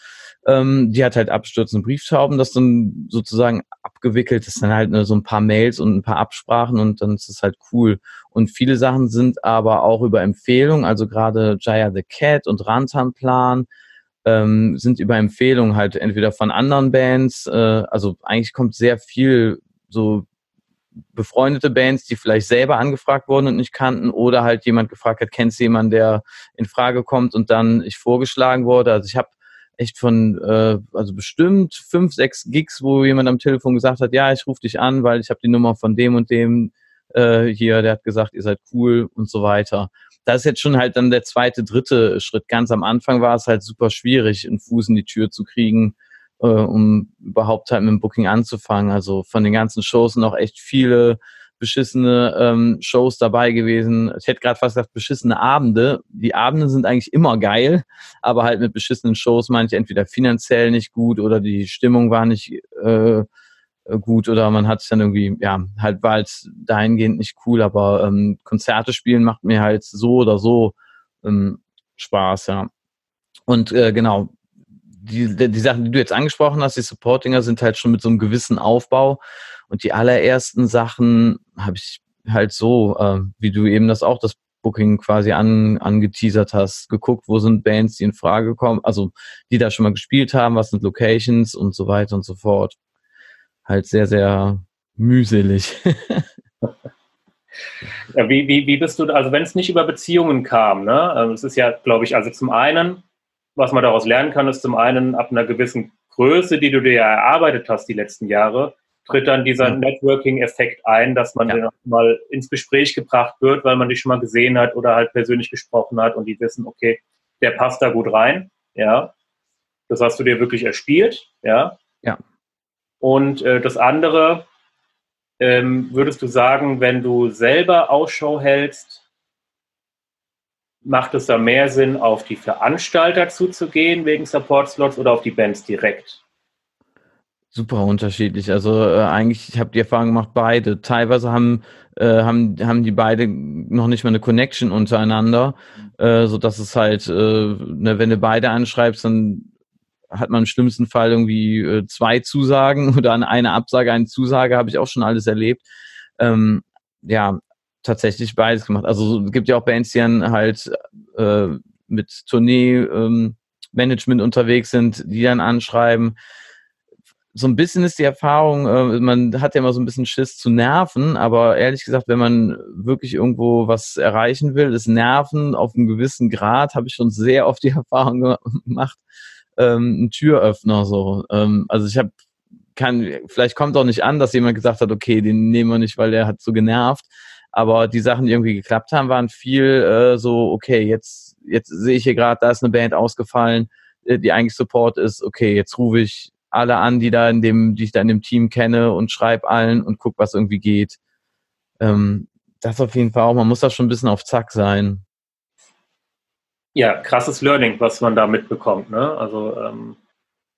Speaker 2: Ähm, die hat halt abstürzende Brieftauben, das dann sozusagen abgewickelt. Das sind halt nur so ein paar Mails und ein paar Absprachen und dann ist es halt cool. Und viele Sachen sind aber auch über Empfehlung, also gerade Jaya the Cat und Rantan Plan ähm, sind über Empfehlung halt entweder von anderen Bands, äh, also eigentlich kommt sehr viel so befreundete Bands, die vielleicht selber angefragt wurden und nicht kannten, oder halt jemand gefragt hat, kennst du jemanden, der in Frage kommt und dann ich vorgeschlagen wurde. Also ich habe echt von, äh, also bestimmt fünf, sechs Gigs, wo jemand am Telefon gesagt hat, ja, ich rufe dich an, weil ich habe die Nummer von dem und dem äh, hier, der hat gesagt, ihr seid cool und so weiter. Das ist jetzt schon halt dann der zweite, dritte Schritt. Ganz am Anfang war es halt super schwierig, einen Fuß in die Tür zu kriegen äh, um überhaupt halt mit dem Booking anzufangen. Also von den ganzen Shows sind auch echt viele beschissene ähm, Shows dabei gewesen. Ich hätte gerade fast gesagt, beschissene Abende. Die Abende sind eigentlich immer geil, aber halt mit beschissenen Shows meine ich entweder finanziell nicht gut oder die Stimmung war nicht äh, gut oder man hat sich dann irgendwie, ja, halt war halt dahingehend nicht cool, aber ähm, Konzerte spielen macht mir halt so oder so ähm, Spaß, ja. Und äh, genau, die, die Sachen, die du jetzt angesprochen hast, die Supportinger sind halt schon mit so einem gewissen Aufbau. Und die allerersten Sachen habe ich halt so, äh, wie du eben das auch das Booking quasi an, angeteasert hast, geguckt, wo sind Bands, die in Frage kommen, also die da schon mal gespielt haben, was sind Locations und so weiter und so fort. Halt sehr, sehr mühselig.
Speaker 1: ja, wie, wie, wie bist du, also wenn es nicht über Beziehungen kam, ne? Also es ist ja, glaube ich, also zum einen was man daraus lernen kann, ist zum einen ab einer gewissen Größe, die du dir ja erarbeitet hast die letzten Jahre, tritt dann dieser mhm. Networking-Effekt ein, dass man ja. mal ins Gespräch gebracht wird, weil man dich schon mal gesehen hat oder halt persönlich gesprochen hat und die wissen, okay, der passt da gut rein, ja. Das hast du dir wirklich erspielt, ja.
Speaker 2: Ja.
Speaker 1: Und äh, das andere, ähm, würdest du sagen, wenn du selber Ausschau hältst, macht es da mehr Sinn, auf die Veranstalter zuzugehen wegen Support-Slots oder auf die Bands direkt?
Speaker 2: Super unterschiedlich. Also äh, eigentlich, ich habe die Erfahrung gemacht, beide. Teilweise haben, äh, haben, haben die beide noch nicht mal eine Connection untereinander, äh, so dass es halt, äh, ne, wenn du beide anschreibst, dann hat man im schlimmsten Fall irgendwie äh, zwei Zusagen oder eine Absage, eine Zusage, habe ich auch schon alles erlebt. Ähm, ja, tatsächlich beides gemacht. Also es gibt ja auch Bands, die dann halt äh, mit Tournee-Management ähm, unterwegs sind, die dann anschreiben so ein bisschen ist die Erfahrung, äh, man hat ja immer so ein bisschen Schiss zu nerven, aber ehrlich gesagt, wenn man wirklich irgendwo was erreichen will, ist Nerven auf einem gewissen Grad, habe ich schon sehr oft die Erfahrung gemacht, ähm, ein Türöffner so. Ähm, also ich habe kann, vielleicht kommt auch nicht an, dass jemand gesagt hat, okay, den nehmen wir nicht, weil der hat so genervt. Aber die Sachen, die irgendwie geklappt haben, waren viel äh, so, okay, jetzt, jetzt sehe ich hier gerade, da ist eine Band ausgefallen, äh, die eigentlich Support ist, okay, jetzt rufe ich alle an, die da in dem, die ich da in dem Team kenne und schreibe allen und guck, was irgendwie geht. Ähm, das auf jeden Fall auch. Man muss da schon ein bisschen auf Zack sein.
Speaker 1: Ja, krasses Learning, was man da mitbekommt. Ne? Also ähm,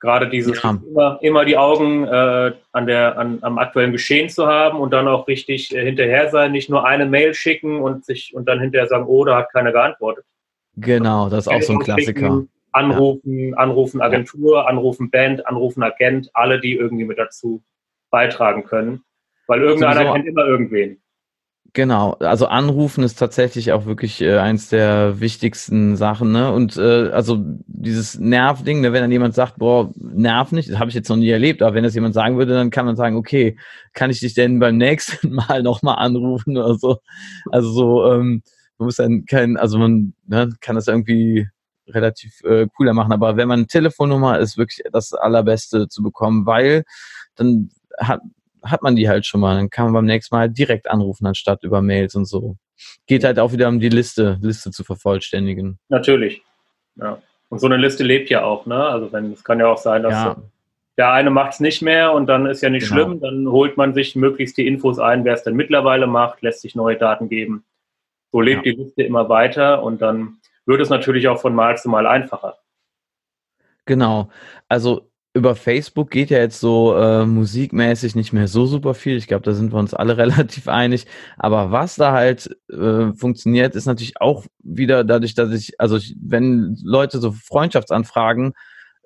Speaker 1: gerade dieses ja. immer, immer die Augen äh, an der, an, am aktuellen Geschehen zu haben und dann auch richtig äh, hinterher sein, nicht nur eine Mail schicken und sich und dann hinterher sagen, oh, da hat keiner geantwortet.
Speaker 2: Genau, das ist auch so ein Klassiker.
Speaker 1: Anrufen, ja. anrufen Agentur, anrufen Band, anrufen Agent, alle, die irgendwie mit dazu beitragen können. Weil irgendeiner Sowieso. kennt immer irgendwen.
Speaker 2: Genau, also anrufen ist tatsächlich auch wirklich äh, eins der wichtigsten Sachen, ne? Und äh, also dieses Nervding, ne, wenn dann jemand sagt, boah, nerv nicht, das habe ich jetzt noch nie erlebt, aber wenn das jemand sagen würde, dann kann man sagen, okay, kann ich dich denn beim nächsten Mal nochmal anrufen oder so? Also so, ähm, man muss dann kein, also man ne, kann das irgendwie relativ äh, cooler machen. Aber wenn man eine Telefonnummer ist, wirklich das Allerbeste zu bekommen, weil dann hat, hat man die halt schon mal. Dann kann man beim nächsten Mal direkt anrufen, anstatt über Mails und so. Geht halt auch wieder um die Liste, Liste zu vervollständigen.
Speaker 1: Natürlich. Ja. Und so eine Liste lebt ja auch, ne? Also wenn es kann ja auch sein, dass ja. der eine macht es nicht mehr und dann ist ja nicht genau. schlimm, dann holt man sich möglichst die Infos ein, wer es denn mittlerweile macht, lässt sich neue Daten geben. So lebt ja. die Liste immer weiter und dann wird es natürlich auch von Mal zu Mal einfacher.
Speaker 2: Genau. Also über Facebook geht ja jetzt so äh, musikmäßig nicht mehr so super viel. Ich glaube, da sind wir uns alle relativ einig. Aber was da halt äh, funktioniert, ist natürlich auch wieder dadurch, dass ich, also ich, wenn Leute so Freundschaftsanfragen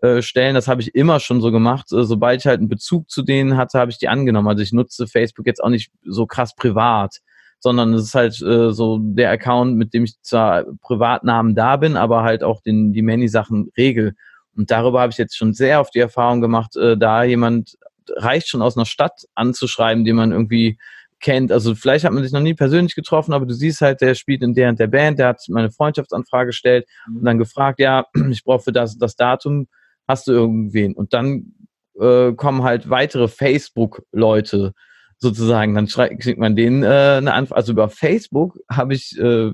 Speaker 2: äh, stellen, das habe ich immer schon so gemacht. Äh, sobald ich halt einen Bezug zu denen hatte, habe ich die angenommen. Also ich nutze Facebook jetzt auch nicht so krass privat sondern es ist halt äh, so der Account, mit dem ich zwar Privatnamen da bin, aber halt auch den, die Many-Sachen regel. Und darüber habe ich jetzt schon sehr auf die Erfahrung gemacht, äh, da jemand reicht schon aus einer Stadt anzuschreiben, den man irgendwie kennt. Also vielleicht hat man sich noch nie persönlich getroffen, aber du siehst halt, der spielt in der und der Band, der hat meine Freundschaftsanfrage gestellt und dann gefragt, ja, ich brauche für das das Datum, hast du irgendwen? Und dann äh, kommen halt weitere Facebook-Leute sozusagen. Dann kriegt man denen äh, eine Anfrage. Also über Facebook habe ich äh,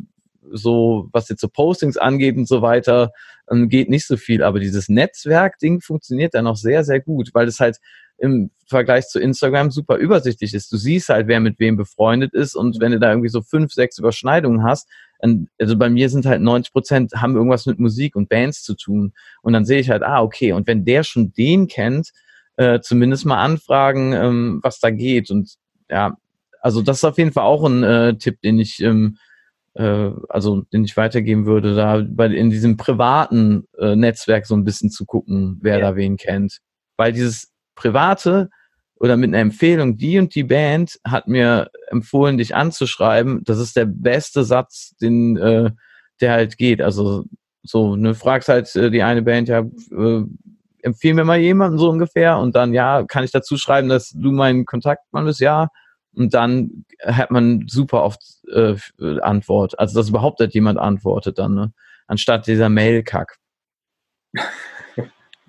Speaker 2: so, was jetzt so Postings angeht und so weiter, ähm, geht nicht so viel. Aber dieses Netzwerk-Ding funktioniert dann auch sehr, sehr gut, weil es halt im Vergleich zu Instagram super übersichtlich ist. Du siehst halt, wer mit wem befreundet ist und wenn du da irgendwie so fünf, sechs Überschneidungen hast, also bei mir sind halt 90 Prozent haben irgendwas mit Musik und Bands zu tun. Und dann sehe ich halt, ah, okay, und wenn der schon den kennt, äh, zumindest mal anfragen, ähm, was da geht. Und ja, also das ist auf jeden Fall auch ein äh, Tipp, den ich ähm, äh, also den ich weitergeben würde, da bei in diesem privaten äh, Netzwerk so ein bisschen zu gucken, wer ja. da wen kennt. Weil dieses private oder mit einer Empfehlung, die und die Band hat mir empfohlen, dich anzuschreiben, das ist der beste Satz, den äh, der halt geht. Also so, ne, fragst halt äh, die eine Band, ja, äh, empfehl mir mal jemanden so ungefähr und dann, ja, kann ich dazu schreiben, dass du mein Kontaktmann bist, ja. Und dann hat man super oft äh, Antwort. Also, dass überhaupt halt jemand antwortet dann, ne? Anstatt dieser Mail-Kack.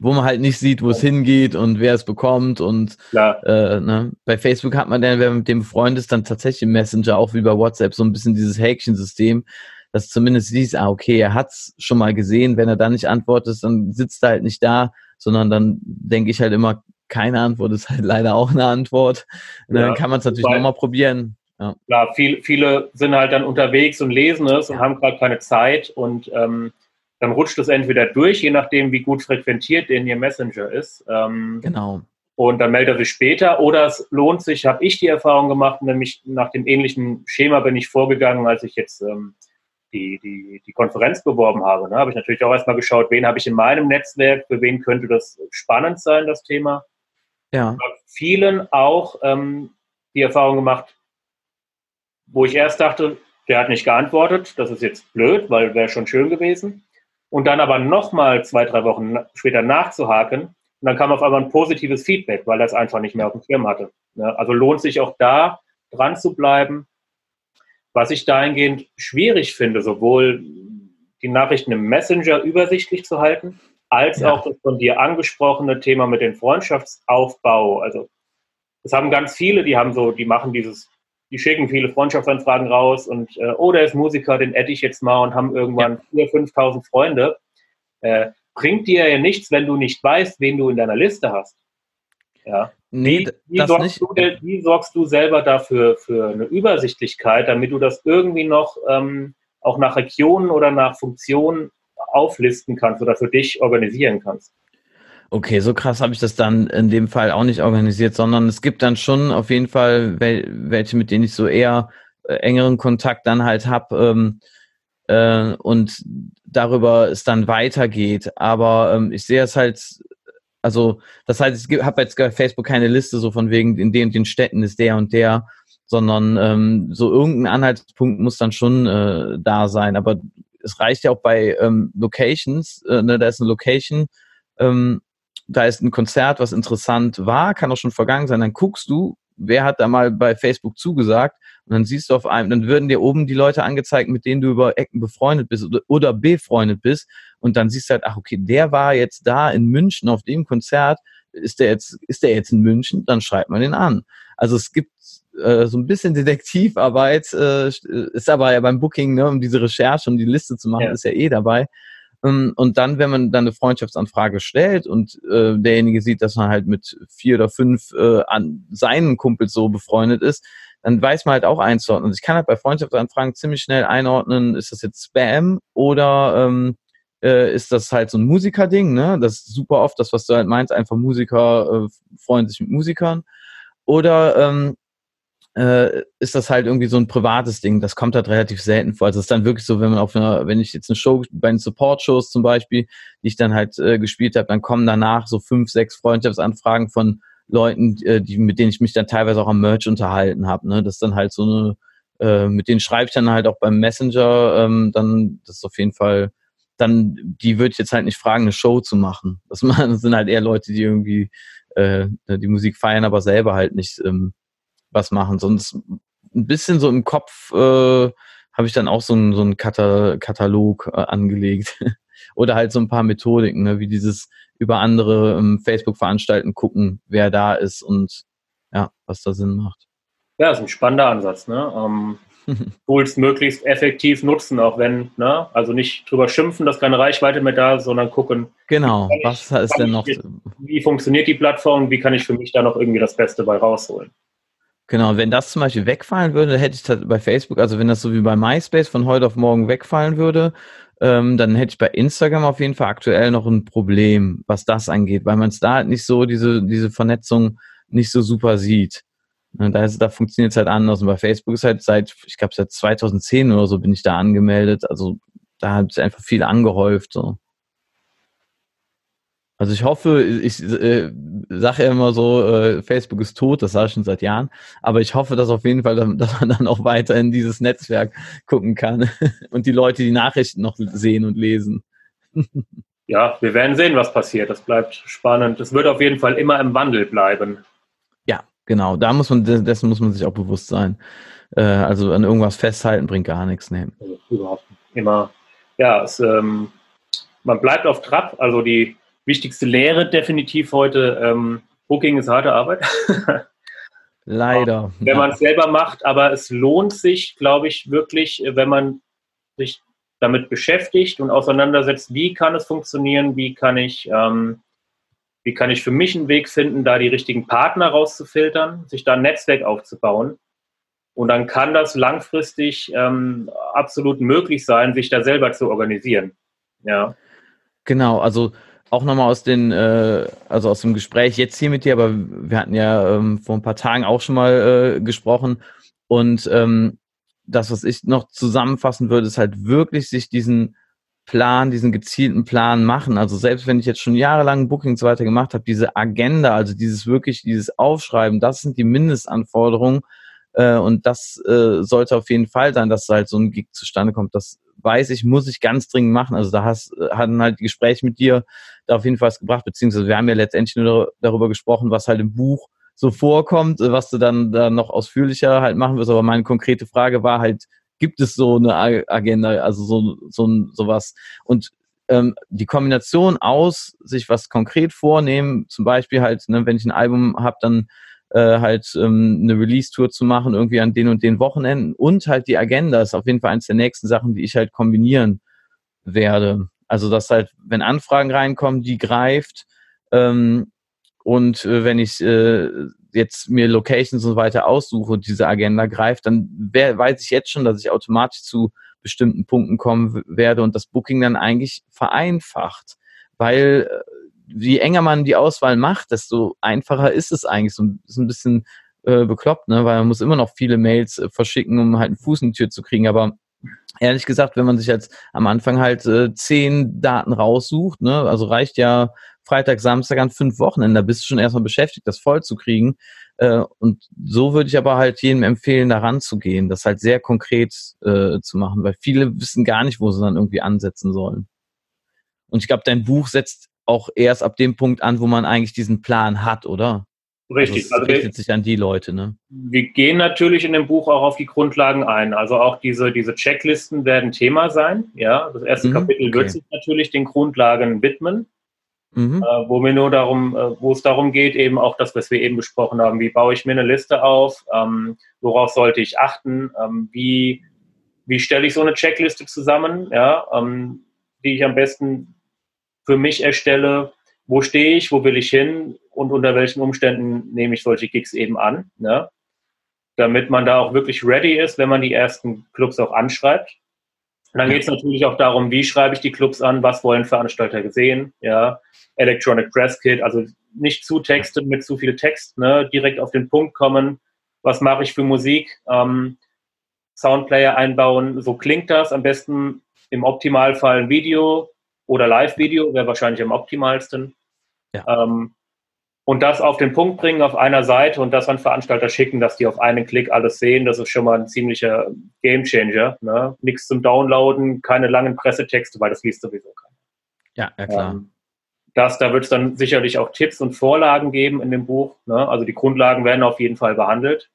Speaker 2: wo man halt nicht sieht, wo es hingeht und wer es bekommt. Und äh, ne? bei Facebook hat man dann, wer mit dem Freund ist, dann tatsächlich im Messenger, auch wie bei WhatsApp, so ein bisschen dieses Häkchensystem, dass zumindest siehst, ah, okay, er hat es schon mal gesehen. Wenn er dann nicht antwortet, dann sitzt er halt nicht da, sondern dann denke ich halt immer, keine Antwort ist halt leider auch eine Antwort. Ja, dann kann man es natürlich nochmal probieren.
Speaker 1: Ja. Klar, viel, viele sind halt dann unterwegs und lesen es und haben gerade keine Zeit und ähm, dann rutscht es entweder durch, je nachdem, wie gut frequentiert in ihr Messenger ist.
Speaker 2: Ähm, genau.
Speaker 1: Und dann meldet er sich später oder es lohnt sich, habe ich die Erfahrung gemacht, nämlich nach dem ähnlichen Schema bin ich vorgegangen, als ich jetzt ähm, die, die, die Konferenz beworben habe, ne, habe ich natürlich auch erstmal geschaut, wen habe ich in meinem Netzwerk, für wen könnte das spannend sein, das Thema. Ja. vielen auch ähm, die Erfahrung gemacht, wo ich erst dachte, der hat nicht geantwortet, das ist jetzt blöd, weil wäre schon schön gewesen. Und dann aber nochmal zwei, drei Wochen später nachzuhaken. Und dann kam auf einmal ein positives Feedback, weil er es einfach nicht mehr auf dem Schirm hatte. Ne? Also lohnt sich auch da dran zu bleiben. Was ich dahingehend schwierig finde, sowohl die Nachrichten im Messenger übersichtlich zu halten, als ja. auch das von dir angesprochene Thema mit dem Freundschaftsaufbau. Also das haben ganz viele, die haben so, die machen dieses, die schicken viele Freundschaftsanfragen raus und äh, oh, der ist Musiker, den adde ich jetzt mal und haben irgendwann ja. 4.000, 5.000 Freunde. Äh, bringt dir ja nichts, wenn du nicht weißt, wen du in deiner Liste hast. Ja. Nee, wie, wie, sorgst du, wie, sorgst du, selber dafür für eine Übersichtlichkeit, damit du das irgendwie noch ähm, auch nach Regionen oder nach Funktionen auflisten kannst oder für dich organisieren kannst?
Speaker 2: Okay, so krass habe ich das dann in dem Fall auch nicht organisiert, sondern es gibt dann schon auf jeden Fall welche, mit denen ich so eher äh, engeren Kontakt dann halt habe ähm, äh, und darüber es dann weitergeht. Aber ähm, ich sehe es halt, also das heißt, ich habe jetzt bei Facebook keine Liste so von wegen, in den und den Städten ist der und der, sondern ähm, so irgendein Anhaltspunkt muss dann schon äh, da sein. Aber es reicht ja auch bei ähm, Locations, äh, ne, da ist eine Location, ähm, da ist ein Konzert, was interessant war, kann auch schon vergangen sein, dann guckst du, wer hat da mal bei Facebook zugesagt und dann siehst du auf einem, dann würden dir oben die Leute angezeigt, mit denen du über Ecken befreundet bist oder, oder befreundet bist und dann siehst du halt, ach okay, der war jetzt da in München auf dem Konzert, ist der jetzt, ist der jetzt in München, dann schreibt man den an. Also es gibt äh, so ein bisschen Detektivarbeit, äh, ist aber ja beim Booking, ne, um diese Recherche, um die Liste zu machen, ja. ist ja eh dabei. Ähm, und dann, wenn man dann eine Freundschaftsanfrage stellt und äh, derjenige sieht, dass man halt mit vier oder fünf äh, an seinen Kumpels so befreundet ist, dann weiß man halt auch einzuordnen. Also ich kann halt bei Freundschaftsanfragen ziemlich schnell einordnen, ist das jetzt Spam oder ähm, äh, ist das halt so ein Musikerding, ne? Das ist super oft das, was du halt meinst, einfach Musiker äh, freuen sich mit Musikern. Oder ähm, äh, ist das halt irgendwie so ein privates Ding. Das kommt halt relativ selten vor. Also es ist dann wirklich so, wenn man auf einer, wenn ich jetzt eine Show, bei den Support-Shows zum Beispiel, die ich dann halt äh, gespielt habe, dann kommen danach so fünf, sechs Freundschaftsanfragen von Leuten, äh, die, mit denen ich mich dann teilweise auch am Merch unterhalten habe. Ne? Das ist dann halt so eine, äh, mit denen schreibe ich dann halt auch beim Messenger, ähm, dann, das ist auf jeden Fall, dann, die würde ich jetzt halt nicht fragen, eine Show zu machen. Das, sind halt eher Leute, die irgendwie äh, die Musik feiern, aber selber halt nicht ähm, was machen. Sonst ein bisschen so im Kopf äh, habe ich dann auch so einen, so Kata Katalog äh, angelegt. Oder halt so ein paar Methodiken, ne, wie dieses über andere ähm, Facebook-Veranstalten gucken, wer da ist und ja, was da Sinn macht.
Speaker 1: Ja, ist ein spannender Ansatz. Ne? Ähm, Tools möglichst effektiv nutzen, auch wenn, ne? also nicht drüber schimpfen, dass keine Reichweite mehr da ist, sondern gucken.
Speaker 2: Genau, ich, was ist denn noch?
Speaker 1: Wie funktioniert die Plattform? Wie kann ich für mich da noch irgendwie das Beste bei rausholen?
Speaker 2: Genau, wenn das zum Beispiel wegfallen würde, hätte ich das bei Facebook, also wenn das so wie bei MySpace von heute auf morgen wegfallen würde, ähm, dann hätte ich bei Instagram auf jeden Fall aktuell noch ein Problem, was das angeht, weil man es da halt nicht so, diese, diese Vernetzung nicht so super sieht. Und da, da funktioniert es halt anders. Und bei Facebook ist halt seit, ich glaube, seit 2010 oder so bin ich da angemeldet. Also da hat sich einfach viel angehäuft. So. Also ich hoffe, ich äh, sage ja immer so, äh, Facebook ist tot, das sage ich schon seit Jahren, aber ich hoffe, dass auf jeden Fall, dass man dann auch weiter in dieses Netzwerk gucken kann und die Leute die Nachrichten noch sehen und lesen.
Speaker 1: Ja, wir werden sehen, was passiert. Das bleibt spannend. Es wird auf jeden Fall immer im Wandel bleiben.
Speaker 2: Genau. Da muss man, dessen muss man sich auch bewusst sein. Äh, also an irgendwas festhalten bringt gar nichts. Nee. Also
Speaker 1: überhaupt immer. Ja, es, ähm, man bleibt auf Trab. Also die wichtigste Lehre definitiv heute, ähm, Booking ist harte Arbeit.
Speaker 2: Leider.
Speaker 1: wenn man es selber macht, aber es lohnt sich, glaube ich, wirklich, wenn man sich damit beschäftigt und auseinandersetzt, wie kann es funktionieren, wie kann ich, ähm, wie kann ich für mich einen Weg finden, da die richtigen Partner rauszufiltern, sich da ein Netzwerk aufzubauen. Und dann kann das langfristig ähm, absolut möglich sein, sich da selber zu organisieren. Ja.
Speaker 2: Genau, also auch nochmal aus den, äh, also aus dem Gespräch jetzt hier mit dir, aber wir hatten ja ähm, vor ein paar Tagen auch schon mal äh, gesprochen. Und ähm, das, was ich noch zusammenfassen würde, ist halt wirklich sich diesen Plan, diesen gezielten Plan machen. Also selbst wenn ich jetzt schon jahrelang Bookings weiter gemacht habe, diese Agenda, also dieses wirklich, dieses Aufschreiben, das sind die Mindestanforderungen, Äh, und das äh, sollte auf jeden Fall sein, dass halt so ein Gig zustande kommt. Das weiß ich, muss ich ganz dringend machen. Also da hast, hatten halt die Gespräche mit dir da auf jeden Fall was gebracht, beziehungsweise wir haben ja letztendlich nur darüber gesprochen, was halt im Buch so vorkommt, was du dann da noch ausführlicher halt machen wirst. Aber meine konkrete Frage war halt, gibt es so eine Agenda, also so, so sowas? Und ähm, die Kombination aus sich was konkret vornehmen, zum Beispiel halt, ne, wenn ich ein Album habe, dann äh, halt ähm, eine Release-Tour zu machen, irgendwie an den und den Wochenenden und halt die Agenda ist auf jeden Fall eines der nächsten Sachen, die ich halt kombinieren werde. Also dass halt, wenn Anfragen reinkommen, die greift ähm, und äh, wenn ich äh, jetzt mir Locations und so weiter aussuche, diese Agenda greift, dann wär, weiß ich jetzt schon, dass ich automatisch zu bestimmten Punkten kommen werde und das Booking dann eigentlich vereinfacht, weil äh, je enger man die Auswahl macht, desto einfacher ist es eigentlich. So ist ein bisschen äh, bekloppt, ne? weil man muss immer noch viele Mails äh, verschicken, um halt einen Fuß in die Tür zu kriegen. Aber ehrlich gesagt, wenn man sich jetzt am Anfang halt äh, zehn Daten raussucht, ne, also reicht ja Freitag, Samstag an fünf Wochenenden, da bist du schon erstmal beschäftigt, das voll zu kriegen. Äh, und so würde ich aber halt jedem empfehlen, da ranzugehen, das halt sehr konkret äh, zu machen, weil viele wissen gar nicht, wo sie dann irgendwie ansetzen sollen. Und ich glaube, dein Buch setzt auch erst ab dem Punkt an, wo man eigentlich diesen Plan hat, oder?
Speaker 1: Richtig.
Speaker 2: Also es richtet also sich an die Leute, ne?
Speaker 1: Wir gehen natürlich in dem Buch auch auf die Grundlagen ein. Also auch diese, diese Checklisten werden Thema sein. Ja, das erste mhm, Kapitel okay. wird sich natürlich den Grundlagen widmen. Mhm. Äh, wo mir nur darum, äh, wo es darum geht, eben auch das, was wir eben besprochen haben. Wie baue ich mir eine Liste auf? Ähm, worauf sollte ich achten? Ähm, wie, wie stelle ich so eine Checkliste zusammen? Ja, ähm, die ich am besten für mich erstelle, wo stehe ich, wo will ich hin und unter welchen Umständen nehme ich solche Gigs eben an, ne? damit man da auch wirklich ready ist, wenn man die ersten Clubs auch anschreibt. Und dann geht es natürlich auch darum, wie schreibe ich die Clubs an, was wollen Veranstalter gesehen, ja, Electronic Press Kit, also nicht zu texten mit zu viel Text, ne, direkt auf den Punkt kommen, was mache ich für Musik, ähm, Soundplayer einbauen, so klingt das, am besten im Optimalfall ein Video, oder Live-Video wäre wahrscheinlich am optimalsten. Ja. Ähm, und das auf den Punkt bringen auf einer Seite und das an Veranstalter schicken, dass die auf einen Klick alles sehen, das ist schon mal ein ziemlicher Gamechanger. Ne? Nichts zum Downloaden, keine langen Pressetexte, weil das liest sowieso keiner.
Speaker 2: Ja, ja klar. Ähm,
Speaker 1: das, da wird es dann sicherlich auch Tipps und Vorlagen geben in dem Buch. Ne? Also die Grundlagen werden auf jeden Fall behandelt.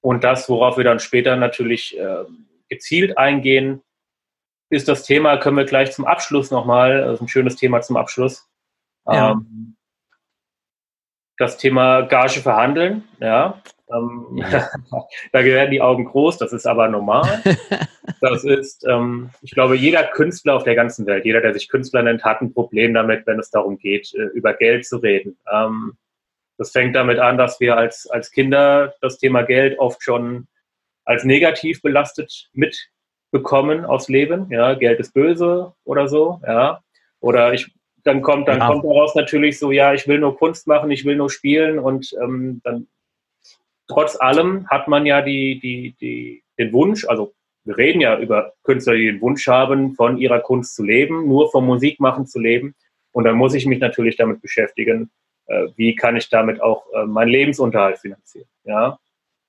Speaker 1: Und das, worauf wir dann später natürlich äh, gezielt eingehen, ist das Thema, können wir gleich zum Abschluss nochmal, das ist ein schönes Thema zum Abschluss. Ja. Ähm, das Thema Gage verhandeln, ja. Ähm, ja. da werden die Augen groß, das ist aber normal. das ist, ähm, ich glaube, jeder Künstler auf der ganzen Welt, jeder, der sich Künstler nennt, hat ein Problem damit, wenn es darum geht, äh, über Geld zu reden. Ähm, das fängt damit an, dass wir als, als Kinder das Thema Geld oft schon als negativ belastet mit bekommen aufs Leben. Ja, Geld ist böse oder so. Ja, oder ich dann kommt dann ja. kommt daraus natürlich so, ja, ich will nur Kunst machen, ich will nur spielen und ähm, dann trotz allem hat man ja die, die, die, den Wunsch, also wir reden ja über Künstler, die den Wunsch haben, von ihrer Kunst zu leben, nur vom Musikmachen zu leben. Und dann muss ich mich natürlich damit beschäftigen, äh, wie kann ich damit auch äh, meinen Lebensunterhalt finanzieren. Ja?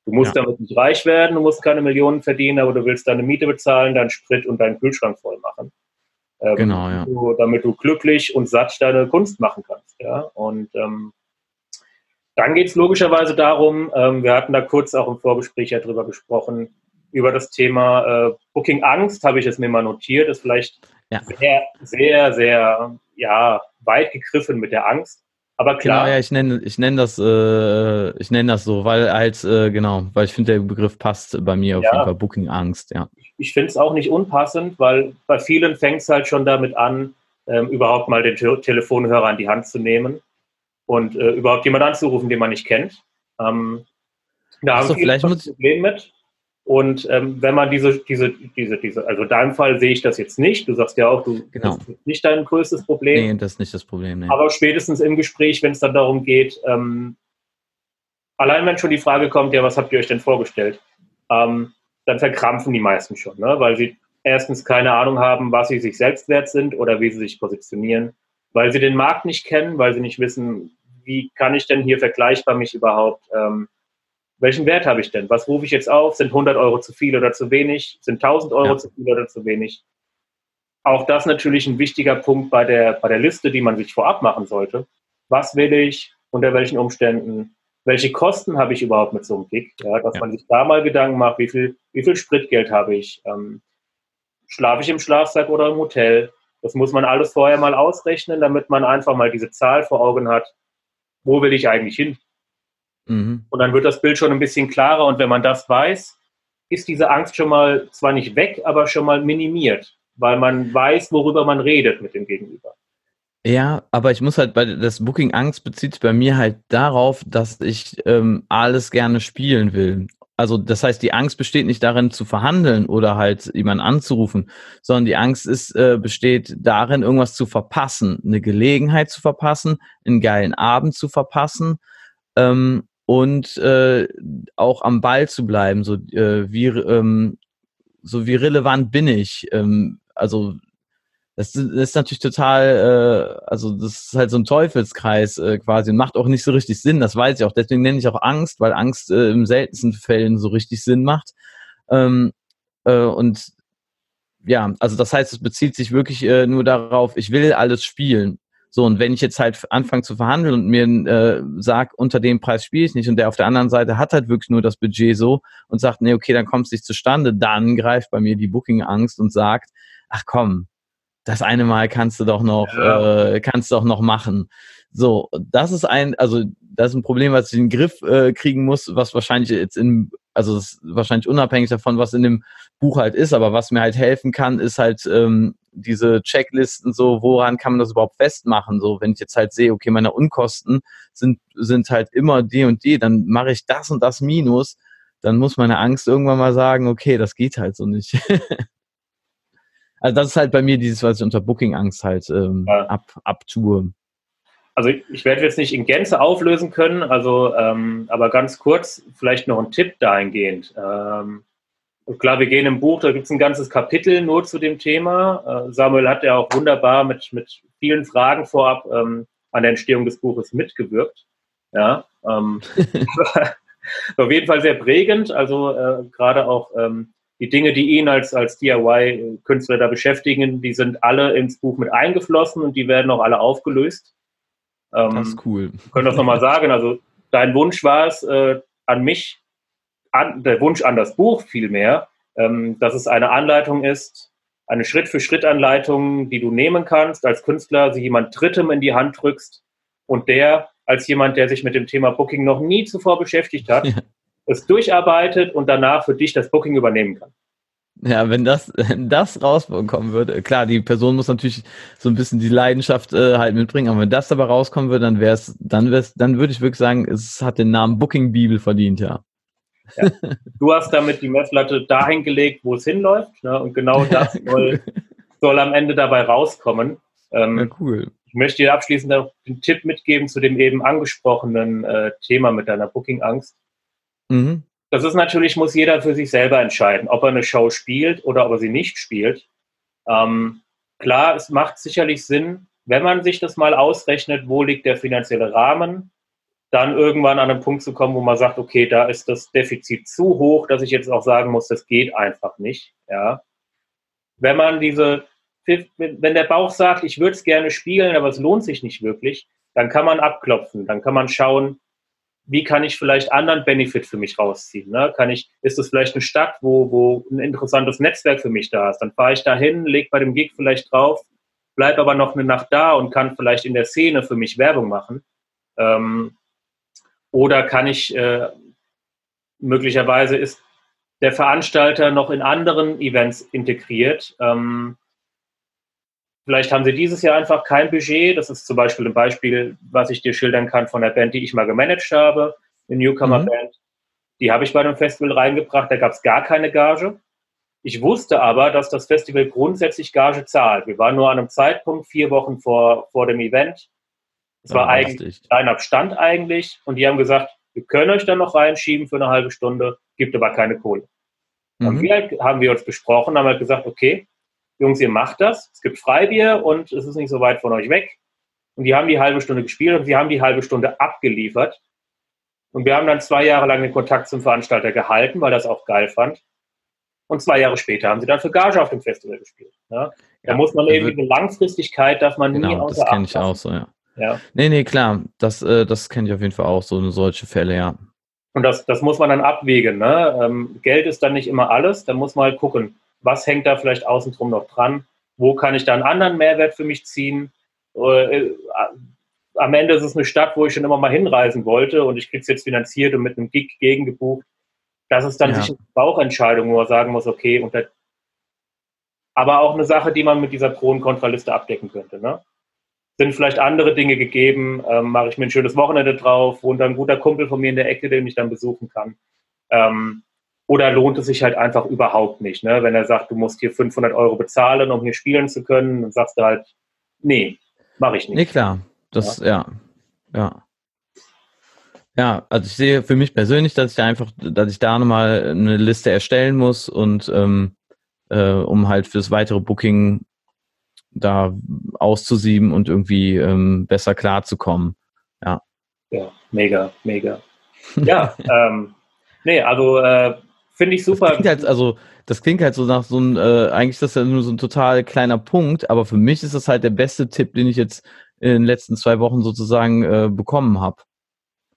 Speaker 1: Du musst ja. damit nicht reich werden, du musst keine Millionen verdienen, aber du willst deine Miete bezahlen, deinen Sprit und deinen Kühlschrank voll machen.
Speaker 2: Ähm, genau, ja.
Speaker 1: Du, damit du glücklich und satt deine Kunst machen kannst. Ja? Und ähm, dann geht es logischerweise darum, ähm, wir hatten da kurz auch im Vorgespräch ja drüber gesprochen, über das Thema äh, Booking Angst, habe ich es mir mal notiert, ist vielleicht ja. sehr, sehr, sehr ja, weit gegriffen mit der Angst. Aber klar.
Speaker 2: Genau, ja, ich nenne, ich nenne das, äh, ich nenne das so, weil halt, äh, genau, weil ich finde, der Begriff passt bei mir auf ja. jeden Fall, Booking-Angst, ja.
Speaker 1: Ich finde es auch nicht unpassend, weil bei vielen fängt es halt schon damit an, ähm, überhaupt mal den Te Telefonhörer in die Hand zu nehmen und äh, überhaupt jemanden anzurufen, den man nicht kennt. Ähm, da Achso, haben viele ein Problem mit. Und ähm, wenn man diese, diese, diese, diese, also in deinem Fall sehe ich das jetzt nicht. Du sagst ja auch, du
Speaker 2: genau.
Speaker 1: das ist nicht dein größtes Problem.
Speaker 2: Nee, das ist nicht das Problem. Nee.
Speaker 1: Aber spätestens im Gespräch, wenn es dann darum geht, ähm, allein wenn schon die Frage kommt, ja, was habt ihr euch denn vorgestellt? Ähm, dann verkrampfen die meisten schon, ne? weil sie erstens keine Ahnung haben, was sie sich selbst wert sind oder wie sie sich positionieren, weil sie den Markt nicht kennen, weil sie nicht wissen, wie kann ich denn hier vergleichbar mich überhaupt ähm, welchen Wert habe ich denn? Was rufe ich jetzt auf? Sind 100 Euro zu viel oder zu wenig? Sind 1000 Euro ja. zu viel oder zu wenig? Auch das natürlich ein wichtiger Punkt bei der, bei der Liste, die man sich vorab machen sollte. Was will ich? Unter welchen Umständen? Welche Kosten habe ich überhaupt mit so einem Gig? Ja, dass ja. man sich da mal Gedanken macht, wie viel, wie viel Spritgeld habe ich? Ähm, schlafe ich im Schlafsack oder im Hotel? Das muss man alles vorher mal ausrechnen, damit man einfach mal diese Zahl vor Augen hat. Wo will ich eigentlich hin? Mhm. Und dann wird das Bild schon ein bisschen klarer. Und wenn man das weiß, ist diese Angst schon mal zwar nicht weg, aber schon mal minimiert, weil man weiß, worüber man redet mit dem Gegenüber.
Speaker 2: Ja, aber ich muss halt bei das Booking Angst bezieht sich bei mir halt darauf, dass ich ähm, alles gerne spielen will. Also das heißt, die Angst besteht nicht darin zu verhandeln oder halt jemanden anzurufen, sondern die Angst ist äh, besteht darin, irgendwas zu verpassen, eine Gelegenheit zu verpassen, einen geilen Abend zu verpassen ähm, und äh, auch am Ball zu bleiben. So äh, wie ähm, so wie relevant bin ich? Ähm, also das ist natürlich total, äh, also das ist halt so ein Teufelskreis äh, quasi und macht auch nicht so richtig Sinn. Das weiß ich auch. Deswegen nenne ich auch Angst, weil Angst äh, im seltensten Fällen so richtig Sinn macht. Ähm, äh, und ja, also das heißt, es bezieht sich wirklich äh, nur darauf, ich will alles spielen. So, und wenn ich jetzt halt anfange zu verhandeln und mir äh, sag, unter dem Preis spiele ich nicht und der auf der anderen Seite hat halt wirklich nur das Budget so und sagt, nee, okay, dann kommt es nicht zustande, dann greift bei mir die Booking-Angst und sagt, ach komm, das eine Mal kannst du doch noch, ja. äh, kannst du doch noch machen. So, das ist ein, also das ist ein Problem, was ich in den Griff äh, kriegen muss, was wahrscheinlich jetzt in, also wahrscheinlich unabhängig davon, was in dem Buch halt ist, aber was mir halt helfen kann, ist halt ähm, diese Checklisten so, woran kann man das überhaupt festmachen? So, wenn ich jetzt halt sehe, okay, meine Unkosten sind, sind halt immer die und die, dann mache ich das und das Minus, dann muss meine Angst irgendwann mal sagen, okay, das geht halt so nicht. Also das ist halt bei mir dieses, was ich unter Booking-Angst halt ähm, ja. ab, abtue.
Speaker 1: Also ich werde jetzt nicht in Gänze auflösen können, also ähm, aber ganz kurz vielleicht noch ein Tipp dahingehend. Ähm, klar, wir gehen im Buch, da gibt es ein ganzes Kapitel nur zu dem Thema. Äh, Samuel hat ja auch wunderbar mit, mit vielen Fragen vorab ähm, an der Entstehung des Buches mitgewirkt. Ja, ähm, auf jeden Fall sehr prägend, also äh, gerade auch ähm, die Dinge, die ihn als, als DIY-Künstler da beschäftigen, die sind alle ins Buch mit eingeflossen und die werden auch alle aufgelöst.
Speaker 2: Ähm, das ist cool.
Speaker 1: Wir können das nochmal sagen. Also, dein Wunsch war es äh, an mich, an, der Wunsch an das Buch vielmehr, ähm, dass es eine Anleitung ist, eine Schritt-für-Schritt-Anleitung, die du nehmen kannst als Künstler, sie jemand Drittem in die Hand drückst und der als jemand, der sich mit dem Thema Booking noch nie zuvor beschäftigt hat, ja es durcharbeitet und danach für dich das Booking übernehmen kann.
Speaker 2: Ja, wenn das, wenn das rauskommen würde, klar, die Person muss natürlich so ein bisschen die Leidenschaft äh, halt mitbringen, aber wenn das dabei rauskommen würde, dann wäre es, dann wär's, dann würde ich wirklich sagen, es hat den Namen Booking Bibel verdient, ja.
Speaker 1: Ja. Du hast damit die Messlatte dahin gelegt, wo es hinläuft, ne? und genau das soll, soll am Ende dabei rauskommen. Ähm, ja, cool. Ich möchte dir abschließend noch den Tipp mitgeben zu dem eben angesprochenen äh, Thema mit deiner Booking-Angst. Mhm. Das ist natürlich, muss jeder für sich selber entscheiden, ob er eine Show spielt oder ob er sie nicht spielt. Ähm, klar, es macht sicherlich Sinn, wenn man sich das mal ausrechnet, wo liegt der finanzielle Rahmen, dann irgendwann an einen Punkt zu kommen, wo man sagt, okay, da ist das Defizit zu hoch, dass ich jetzt auch sagen muss, das geht einfach nicht. Ja. Wenn man diese, wenn der Bauch sagt, ich würde es gerne spielen, aber es lohnt sich nicht wirklich, dann kann man abklopfen, dann kann man schauen, wie kann ich vielleicht anderen Benefit für mich rausziehen? Ne? Kann ich, ist es vielleicht eine Stadt, wo, wo ein interessantes Netzwerk für mich da ist? Dann fahre ich da hin, lege bei dem Gig vielleicht drauf, bleibe aber noch eine Nacht da und kann vielleicht in der Szene für mich Werbung machen. Ähm, oder kann ich, äh, möglicherweise ist der Veranstalter noch in anderen Events integriert. Ähm, Vielleicht haben sie dieses Jahr einfach kein Budget. Das ist zum Beispiel ein Beispiel, was ich dir schildern kann von der Band, die ich mal gemanagt habe, eine Newcomer-Band. Mhm. Die habe ich bei einem Festival reingebracht, da gab es gar keine Gage. Ich wusste aber, dass das Festival grundsätzlich Gage zahlt. Wir waren nur an einem Zeitpunkt vier Wochen vor, vor dem Event. Es war eigentlich ein Abstand eigentlich. Und die haben gesagt, wir können euch dann noch reinschieben für eine halbe Stunde, gibt aber keine Kohle. Mhm. Dann halt, haben wir uns besprochen, haben halt gesagt, okay, Jungs, ihr macht das, es gibt Freibier und es ist nicht so weit von euch weg. Und die haben die halbe Stunde gespielt und sie haben die halbe Stunde abgeliefert. Und wir haben dann zwei Jahre lang den Kontakt zum Veranstalter gehalten, weil das auch geil fand. Und zwei Jahre später haben sie dann für Gage auf dem Festival gespielt. Ja? Da ja, muss man eben eine Langfristigkeit, darf man
Speaker 2: genau,
Speaker 1: nie
Speaker 2: außer Das kenne ich auch so, ja. Ja. Nee, nee, klar. Das, äh, das kenne ich auf jeden Fall auch, so solche Fälle, ja.
Speaker 1: Und das, das muss man dann abwägen. Ne? Ähm, Geld ist dann nicht immer alles. Da muss man halt gucken, was hängt da vielleicht außen drum noch dran? Wo kann ich da einen anderen Mehrwert für mich ziehen? Äh, am Ende ist es eine Stadt, wo ich schon immer mal hinreisen wollte und ich kriege es jetzt finanziert und mit einem Gig gegengebucht. Das ist dann ja. sicher eine Bauchentscheidung, wo man sagen muss, okay, unter aber auch eine Sache, die man mit dieser Pro- und Kontraliste abdecken könnte. Ne? Sind vielleicht andere Dinge gegeben, ähm, mache ich mir ein schönes Wochenende drauf, wohnt dann ein guter Kumpel von mir in der Ecke, den ich dann besuchen kann. Ähm, oder lohnt es sich halt einfach überhaupt nicht? Ne? Wenn er sagt, du musst hier 500 Euro bezahlen, um hier spielen zu können, dann sagst du halt, nee, mache ich nicht. Nee,
Speaker 2: klar. Das, ja. ja. ja. Ja, also ich sehe für mich persönlich, dass ich da einfach, dass ich da nochmal eine Liste erstellen muss und ähm, äh, um halt fürs weitere Booking da auszusieben und irgendwie ähm, besser klarzukommen. Ja.
Speaker 1: Ja, mega, mega. Ja, ähm, nee, also äh, finde ich super.
Speaker 2: Das klingt halt, also das klingt halt so nach so ein, äh, eigentlich ist das ja nur so ein total kleiner Punkt, aber für mich ist das halt der beste Tipp, den ich jetzt in den letzten zwei Wochen sozusagen äh, bekommen habe.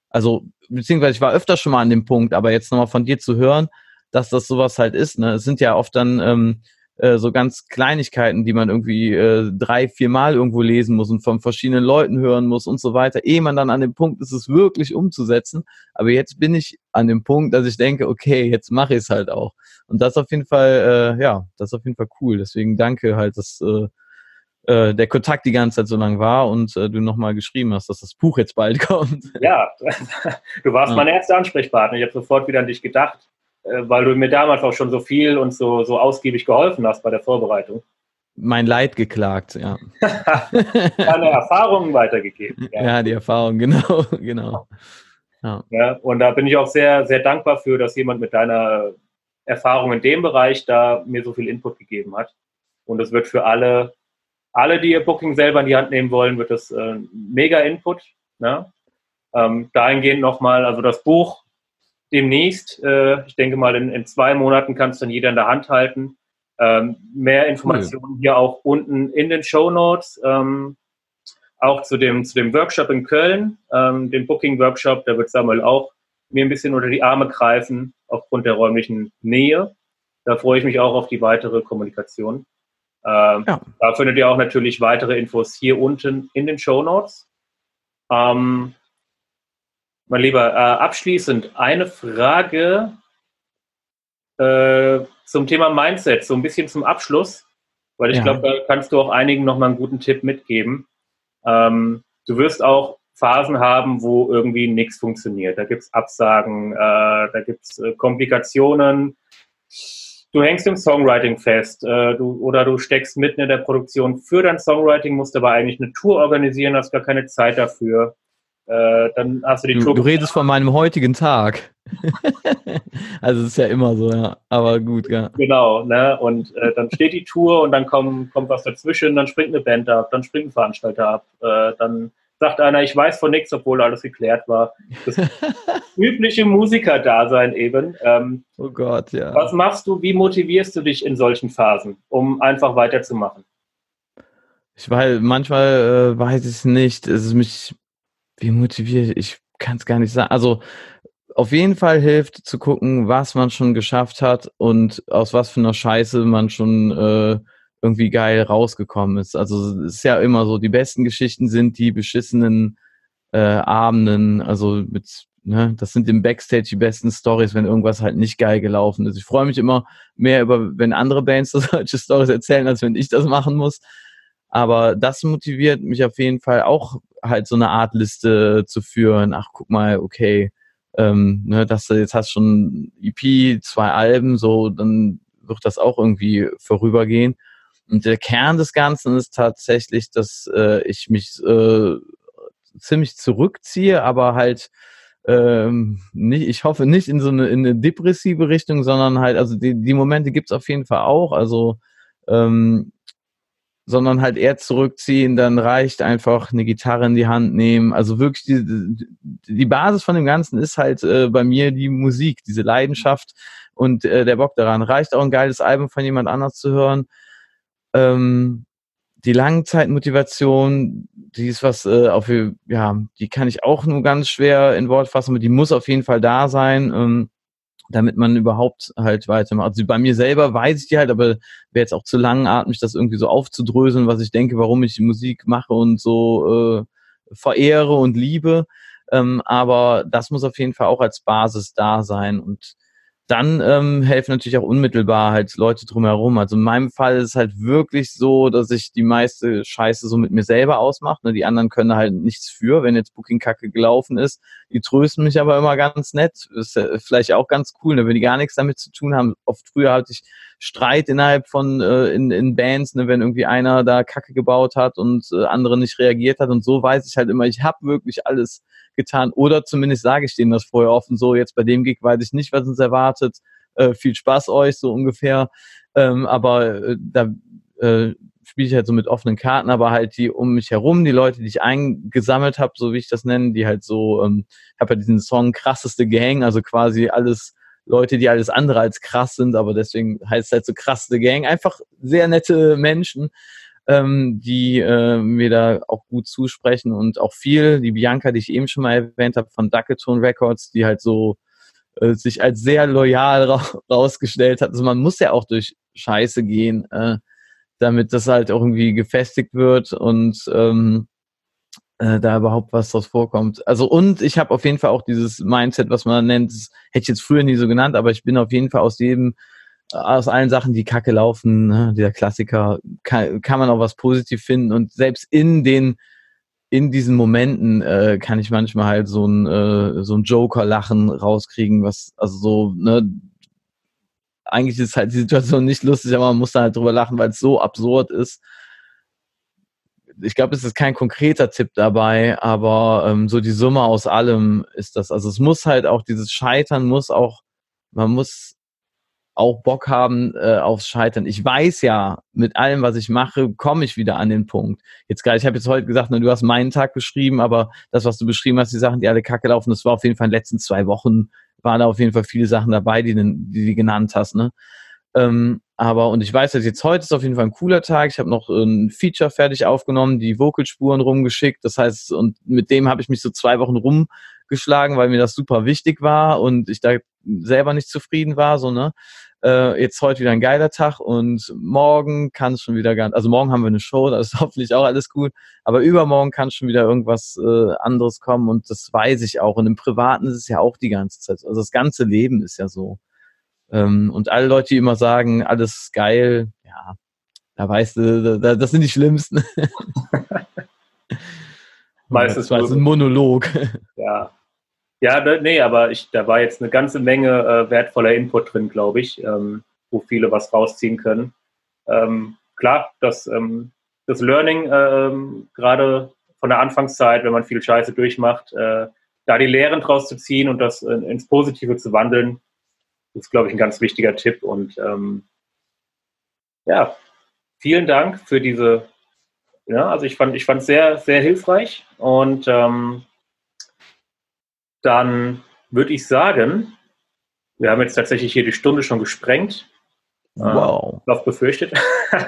Speaker 2: Also, beziehungsweise ich war öfter schon mal an dem Punkt, aber jetzt nochmal von dir zu hören, dass das sowas halt ist. Ne? Es sind ja oft dann ähm, äh, so ganz Kleinigkeiten, die man irgendwie äh, drei, vier Mal irgendwo lesen muss und von verschiedenen Leuten hören muss und so weiter, ehe man dann an dem Punkt ist, es wirklich umzusetzen. Aber jetzt bin ich an dem Punkt, dass ich denke, okay, jetzt mache ich es halt auch. Und das auf jeden Fall, äh, ja, das ist auf jeden Fall cool. Deswegen danke halt, dass äh, äh, der Kontakt die ganze Zeit so lang war und äh, du nochmal geschrieben hast, dass das Buch jetzt bald kommt.
Speaker 1: Ja, du warst ja. mein erster Ansprechpartner. Ich habe sofort wieder an dich gedacht, weil du mir damals auch schon so viel und so, so ausgiebig geholfen hast bei der Vorbereitung.
Speaker 2: Mein Leid geklagt, ja.
Speaker 1: Deine Erfahrungen weitergegeben.
Speaker 2: Ja. ja, die Erfahrung, genau, genau.
Speaker 1: Ja. ja. und da bin ich auch sehr, sehr dankbar für, dass jemand mit deiner Erfahrung in dem Bereich da mir so viel Input gegeben hat. Und es wird für alle alle, die ihr Booking selber in die Hand nehmen wollen, wird das äh, mega Input. Ne? Ähm, dahingehend nochmal, also das Buch demnächst, äh, ich denke mal in, in zwei Monaten kann es dann jeder in der Hand halten. Ähm, mehr Informationen cool. hier auch unten in den Show Notes. Ähm, auch zu dem, zu dem Workshop in Köln, ähm, den Booking-Workshop, da wird Samuel auch mir ein bisschen unter die Arme greifen, aufgrund der räumlichen Nähe. Da freue ich mich auch auf die weitere Kommunikation. Ähm, ja. Da findet ihr auch natürlich weitere Infos hier unten in den Show Notes. Ähm, mein Lieber, äh, abschließend eine Frage äh, zum Thema Mindset, so ein bisschen zum Abschluss, weil ich ja. glaube, da kannst du auch einigen nochmal einen guten Tipp mitgeben. Ähm, du wirst auch Phasen haben, wo irgendwie nichts funktioniert. Da gibt es Absagen, äh, da gibt es äh, Komplikationen du hängst im Songwriting fest äh, du, oder du steckst mitten in der Produktion für dein Songwriting, musst aber eigentlich eine Tour organisieren, hast gar keine Zeit dafür. Äh, dann hast du die
Speaker 2: du,
Speaker 1: Tour.
Speaker 2: Du redest von meinem heutigen Tag. also es ist ja immer so, ja. Aber gut, ja.
Speaker 1: Genau, ne? Und äh, dann steht die Tour und dann kommt, kommt was dazwischen, dann springt eine Band ab, dann springt ein Veranstalter ab, äh, dann sagt einer, ich weiß von nichts, obwohl alles geklärt war. Das übliche Musiker-Dasein eben. Ähm,
Speaker 2: oh Gott, ja.
Speaker 1: Was machst du, wie motivierst du dich in solchen Phasen, um einfach weiterzumachen?
Speaker 2: Ich weiß, manchmal äh, weiß ich es nicht. Es ist mich, wie motiviert, ich kann es gar nicht sagen. Also auf jeden Fall hilft zu gucken, was man schon geschafft hat und aus was für einer Scheiße man schon äh, irgendwie geil rausgekommen ist. Also es ist ja immer so, die besten Geschichten sind die beschissenen äh, Abenden, also mit, ne, das sind im Backstage die besten Stories, wenn irgendwas halt nicht geil gelaufen ist. Ich freue mich immer mehr über, wenn andere Bands solche Stories erzählen, als wenn ich das machen muss. Aber das motiviert mich auf jeden Fall auch halt so eine Art Liste zu führen. Ach, guck mal, okay, ähm, ne, dass du jetzt hast schon EP, zwei Alben, so, dann wird das auch irgendwie vorübergehen. Und der Kern des Ganzen ist tatsächlich, dass äh, ich mich äh, ziemlich zurückziehe, aber halt ähm, nicht, ich hoffe nicht in so eine, in eine depressive Richtung, sondern halt, also die, die Momente gibt's auf jeden Fall auch. Also ähm, sondern halt eher zurückziehen, dann reicht einfach eine Gitarre in die Hand nehmen. Also wirklich die, die Basis von dem Ganzen ist halt äh, bei mir die Musik, diese Leidenschaft und äh, der Bock daran. Reicht auch ein geiles Album von jemand anders zu hören. Ähm, die Langzeitmotivation, die ist was äh, auf, ja, die kann ich auch nur ganz schwer in Wort fassen, aber die muss auf jeden Fall da sein. Ähm, damit man überhaupt halt weitermacht. Also bei mir selber weiß ich die halt, aber wäre jetzt auch zu langatmig, das irgendwie so aufzudröseln, was ich denke, warum ich Musik mache und so äh, verehre und liebe. Ähm, aber das muss auf jeden Fall auch als Basis da sein und dann ähm, helfen natürlich auch unmittelbar halt Leute drumherum. Also in meinem Fall ist es halt wirklich so, dass ich die meiste Scheiße so mit mir selber ausmache. Ne? Die anderen können halt nichts für, wenn jetzt Booking Kacke gelaufen ist. Die trösten mich aber immer ganz nett. Ist äh, vielleicht auch ganz cool, ne? wenn die gar nichts damit zu tun haben. Oft früher hatte ich Streit innerhalb von äh, in, in Bands, ne? wenn irgendwie einer da Kacke gebaut hat und äh, andere nicht reagiert hat. Und so weiß ich halt immer, ich habe wirklich alles getan. Oder zumindest sage ich denen das vorher offen so, jetzt bei dem Gig weiß ich nicht, was uns erwartet. Äh, viel Spaß euch, so ungefähr. Ähm, aber äh, da äh, spiele ich halt so mit offenen Karten, aber halt die um mich herum, die Leute, die ich eingesammelt habe, so wie ich das nenne, die halt so, ähm, habe ja diesen Song krasseste Gang, also quasi alles Leute, die alles andere als krass sind, aber deswegen heißt es halt so krasseste Gang, einfach sehr nette Menschen ähm, die äh, mir da auch gut zusprechen und auch viel, die Bianca, die ich eben schon mal erwähnt habe, von Ducketon Records, die halt so äh, sich als sehr loyal ra rausgestellt hat. Also man muss ja auch durch Scheiße gehen, äh, damit das halt irgendwie gefestigt wird und ähm, äh, da überhaupt was draus vorkommt. Also und ich habe auf jeden Fall auch dieses Mindset, was man nennt, hätte ich jetzt früher nie so genannt, aber ich bin auf jeden Fall aus jedem aus allen Sachen, die kacke laufen, ne, dieser Klassiker, kann, kann man auch was positiv finden. Und selbst in den, in diesen Momenten äh, kann ich manchmal halt so ein, äh, so ein Joker-Lachen rauskriegen, was, also so, ne, eigentlich ist halt die Situation nicht lustig, aber man muss da halt drüber lachen, weil es so absurd ist. Ich glaube, es ist kein konkreter Tipp dabei, aber ähm, so die Summe aus allem ist das. Also es muss halt auch, dieses Scheitern muss auch, man muss auch Bock haben äh, aufs Scheitern. Ich weiß ja, mit allem, was ich mache, komme ich wieder an den Punkt. Jetzt gerade, ich habe jetzt heute gesagt, ne, du hast meinen Tag beschrieben, aber das, was du beschrieben hast, die Sachen, die alle kacke laufen, das war auf jeden Fall in den letzten zwei Wochen, waren da auf jeden Fall viele Sachen dabei, die, die du genannt hast. Ne? Ähm, aber, und ich weiß, dass jetzt heute ist auf jeden Fall ein cooler Tag. Ich habe noch ein Feature fertig aufgenommen, die Vocalspuren rumgeschickt. Das heißt, und mit dem habe ich mich so zwei Wochen rumgeschlagen, weil mir das super wichtig war und ich da selber nicht zufrieden war, so, ne? äh, jetzt heute wieder ein geiler Tag und morgen kann es schon wieder ganz, also morgen haben wir eine Show, da ist hoffentlich auch alles gut, aber übermorgen kann schon wieder irgendwas äh, anderes kommen und das weiß ich auch. Und im Privaten ist es ja auch die ganze Zeit. Also das ganze Leben ist ja so. Ähm, und alle Leute, die immer sagen, alles geil, ja, da weißt du, da, das sind die Schlimmsten.
Speaker 1: Meistens
Speaker 2: war es ein Monolog.
Speaker 1: Ja, ja, da, nee, aber ich, da war jetzt eine ganze Menge äh, wertvoller Input drin, glaube ich, ähm, wo viele was rausziehen können. Ähm, klar, das, ähm, das Learning, ähm, gerade von der Anfangszeit, wenn man viel Scheiße durchmacht, äh, da die Lehren draus zu ziehen und das äh, ins Positive zu wandeln, ist, glaube ich, ein ganz wichtiger Tipp. Und ähm, ja, vielen Dank für diese, ja, also ich fand, ich fand es sehr, sehr hilfreich und ähm, dann würde ich sagen, wir haben jetzt tatsächlich hier die Stunde schon gesprengt.
Speaker 2: Äh, wow.
Speaker 1: Äh, noch befürchtet.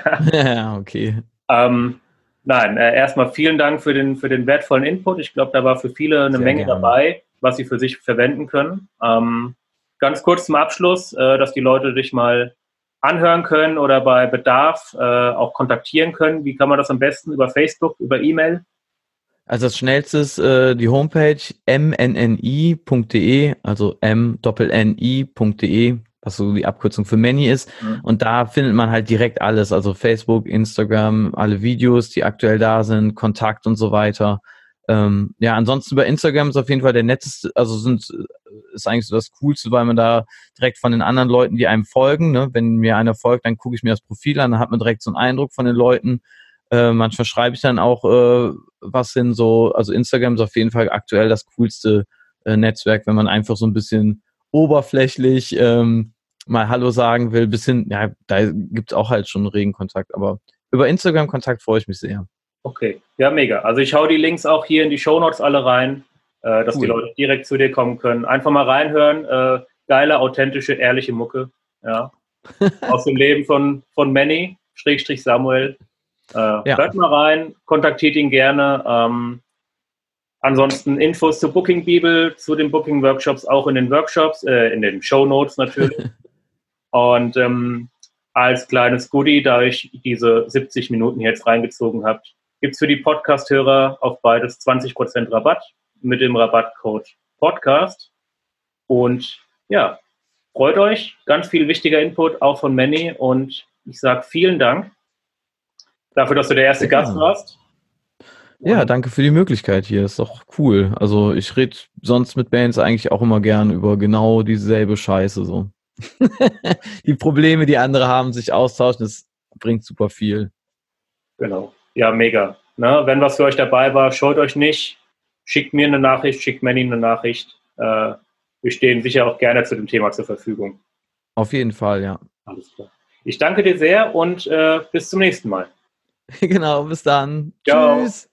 Speaker 2: ja, okay.
Speaker 1: Ähm, nein, äh, erstmal vielen Dank für den, für den wertvollen Input. Ich glaube, da war für viele eine Sehr Menge gerne. dabei, was sie für sich verwenden können. Ähm, ganz kurz zum Abschluss, äh, dass die Leute dich mal anhören können oder bei Bedarf äh, auch kontaktieren können. Wie kann man das am besten? Über Facebook, über E-Mail?
Speaker 2: Also das schnellste ist äh, die Homepage mnni.de, also m-ni.de, was so die Abkürzung für Many ist. Mhm. Und da findet man halt direkt alles, also Facebook, Instagram, alle Videos, die aktuell da sind, Kontakt und so weiter. Ähm, ja, ansonsten über Instagram ist auf jeden Fall der netteste, also sind, ist eigentlich so das Coolste, weil man da direkt von den anderen Leuten, die einem folgen, ne, wenn mir einer folgt, dann gucke ich mir das Profil an, dann hat man direkt so einen Eindruck von den Leuten äh, manchmal schreibe ich dann auch äh, was hin, so, also Instagram ist auf jeden Fall aktuell das coolste äh, Netzwerk, wenn man einfach so ein bisschen oberflächlich ähm, mal Hallo sagen will, bisschen, ja, da gibt's auch halt schon regen Kontakt, aber über Instagram-Kontakt freue ich mich sehr.
Speaker 1: Okay, ja, mega. Also ich hau die Links auch hier in die Shownotes alle rein, äh, dass cool. die Leute direkt zu dir kommen können. Einfach mal reinhören. Äh, geile, authentische, ehrliche Mucke. Ja. Aus dem Leben von, von Manny, Schrägstrich Samuel. Äh, ja. Hört mal rein, kontaktiert ihn gerne. Ähm, ansonsten Infos zur Booking Bibel, zu den Booking Workshops, auch in den Workshops, äh, in den Show Notes natürlich. Und ähm, als kleines Goodie, da ich diese 70 Minuten jetzt reingezogen habe, gibt es für die Podcast-Hörer auf beides 20% Rabatt mit dem Rabattcode Podcast. Und ja, freut euch. Ganz viel wichtiger Input, auch von Manny. Und ich sage vielen Dank dafür, dass du der erste ja. Gast warst.
Speaker 2: Ja, danke für die Möglichkeit hier. Ist doch cool. Also ich rede sonst mit Bands eigentlich auch immer gern über genau dieselbe Scheiße so. die Probleme, die andere haben, sich austauschen, das bringt super viel.
Speaker 1: Genau. Ja, mega. Ne? Wenn was für euch dabei war, scheut euch nicht. Schickt mir eine Nachricht, schickt Manny eine Nachricht. Äh, wir stehen sicher auch gerne zu dem Thema zur Verfügung.
Speaker 2: Auf jeden Fall, ja.
Speaker 1: Alles klar. Ich danke dir sehr und äh, bis zum nächsten Mal.
Speaker 2: genau, bis dann.
Speaker 1: Ciao. Tschüss.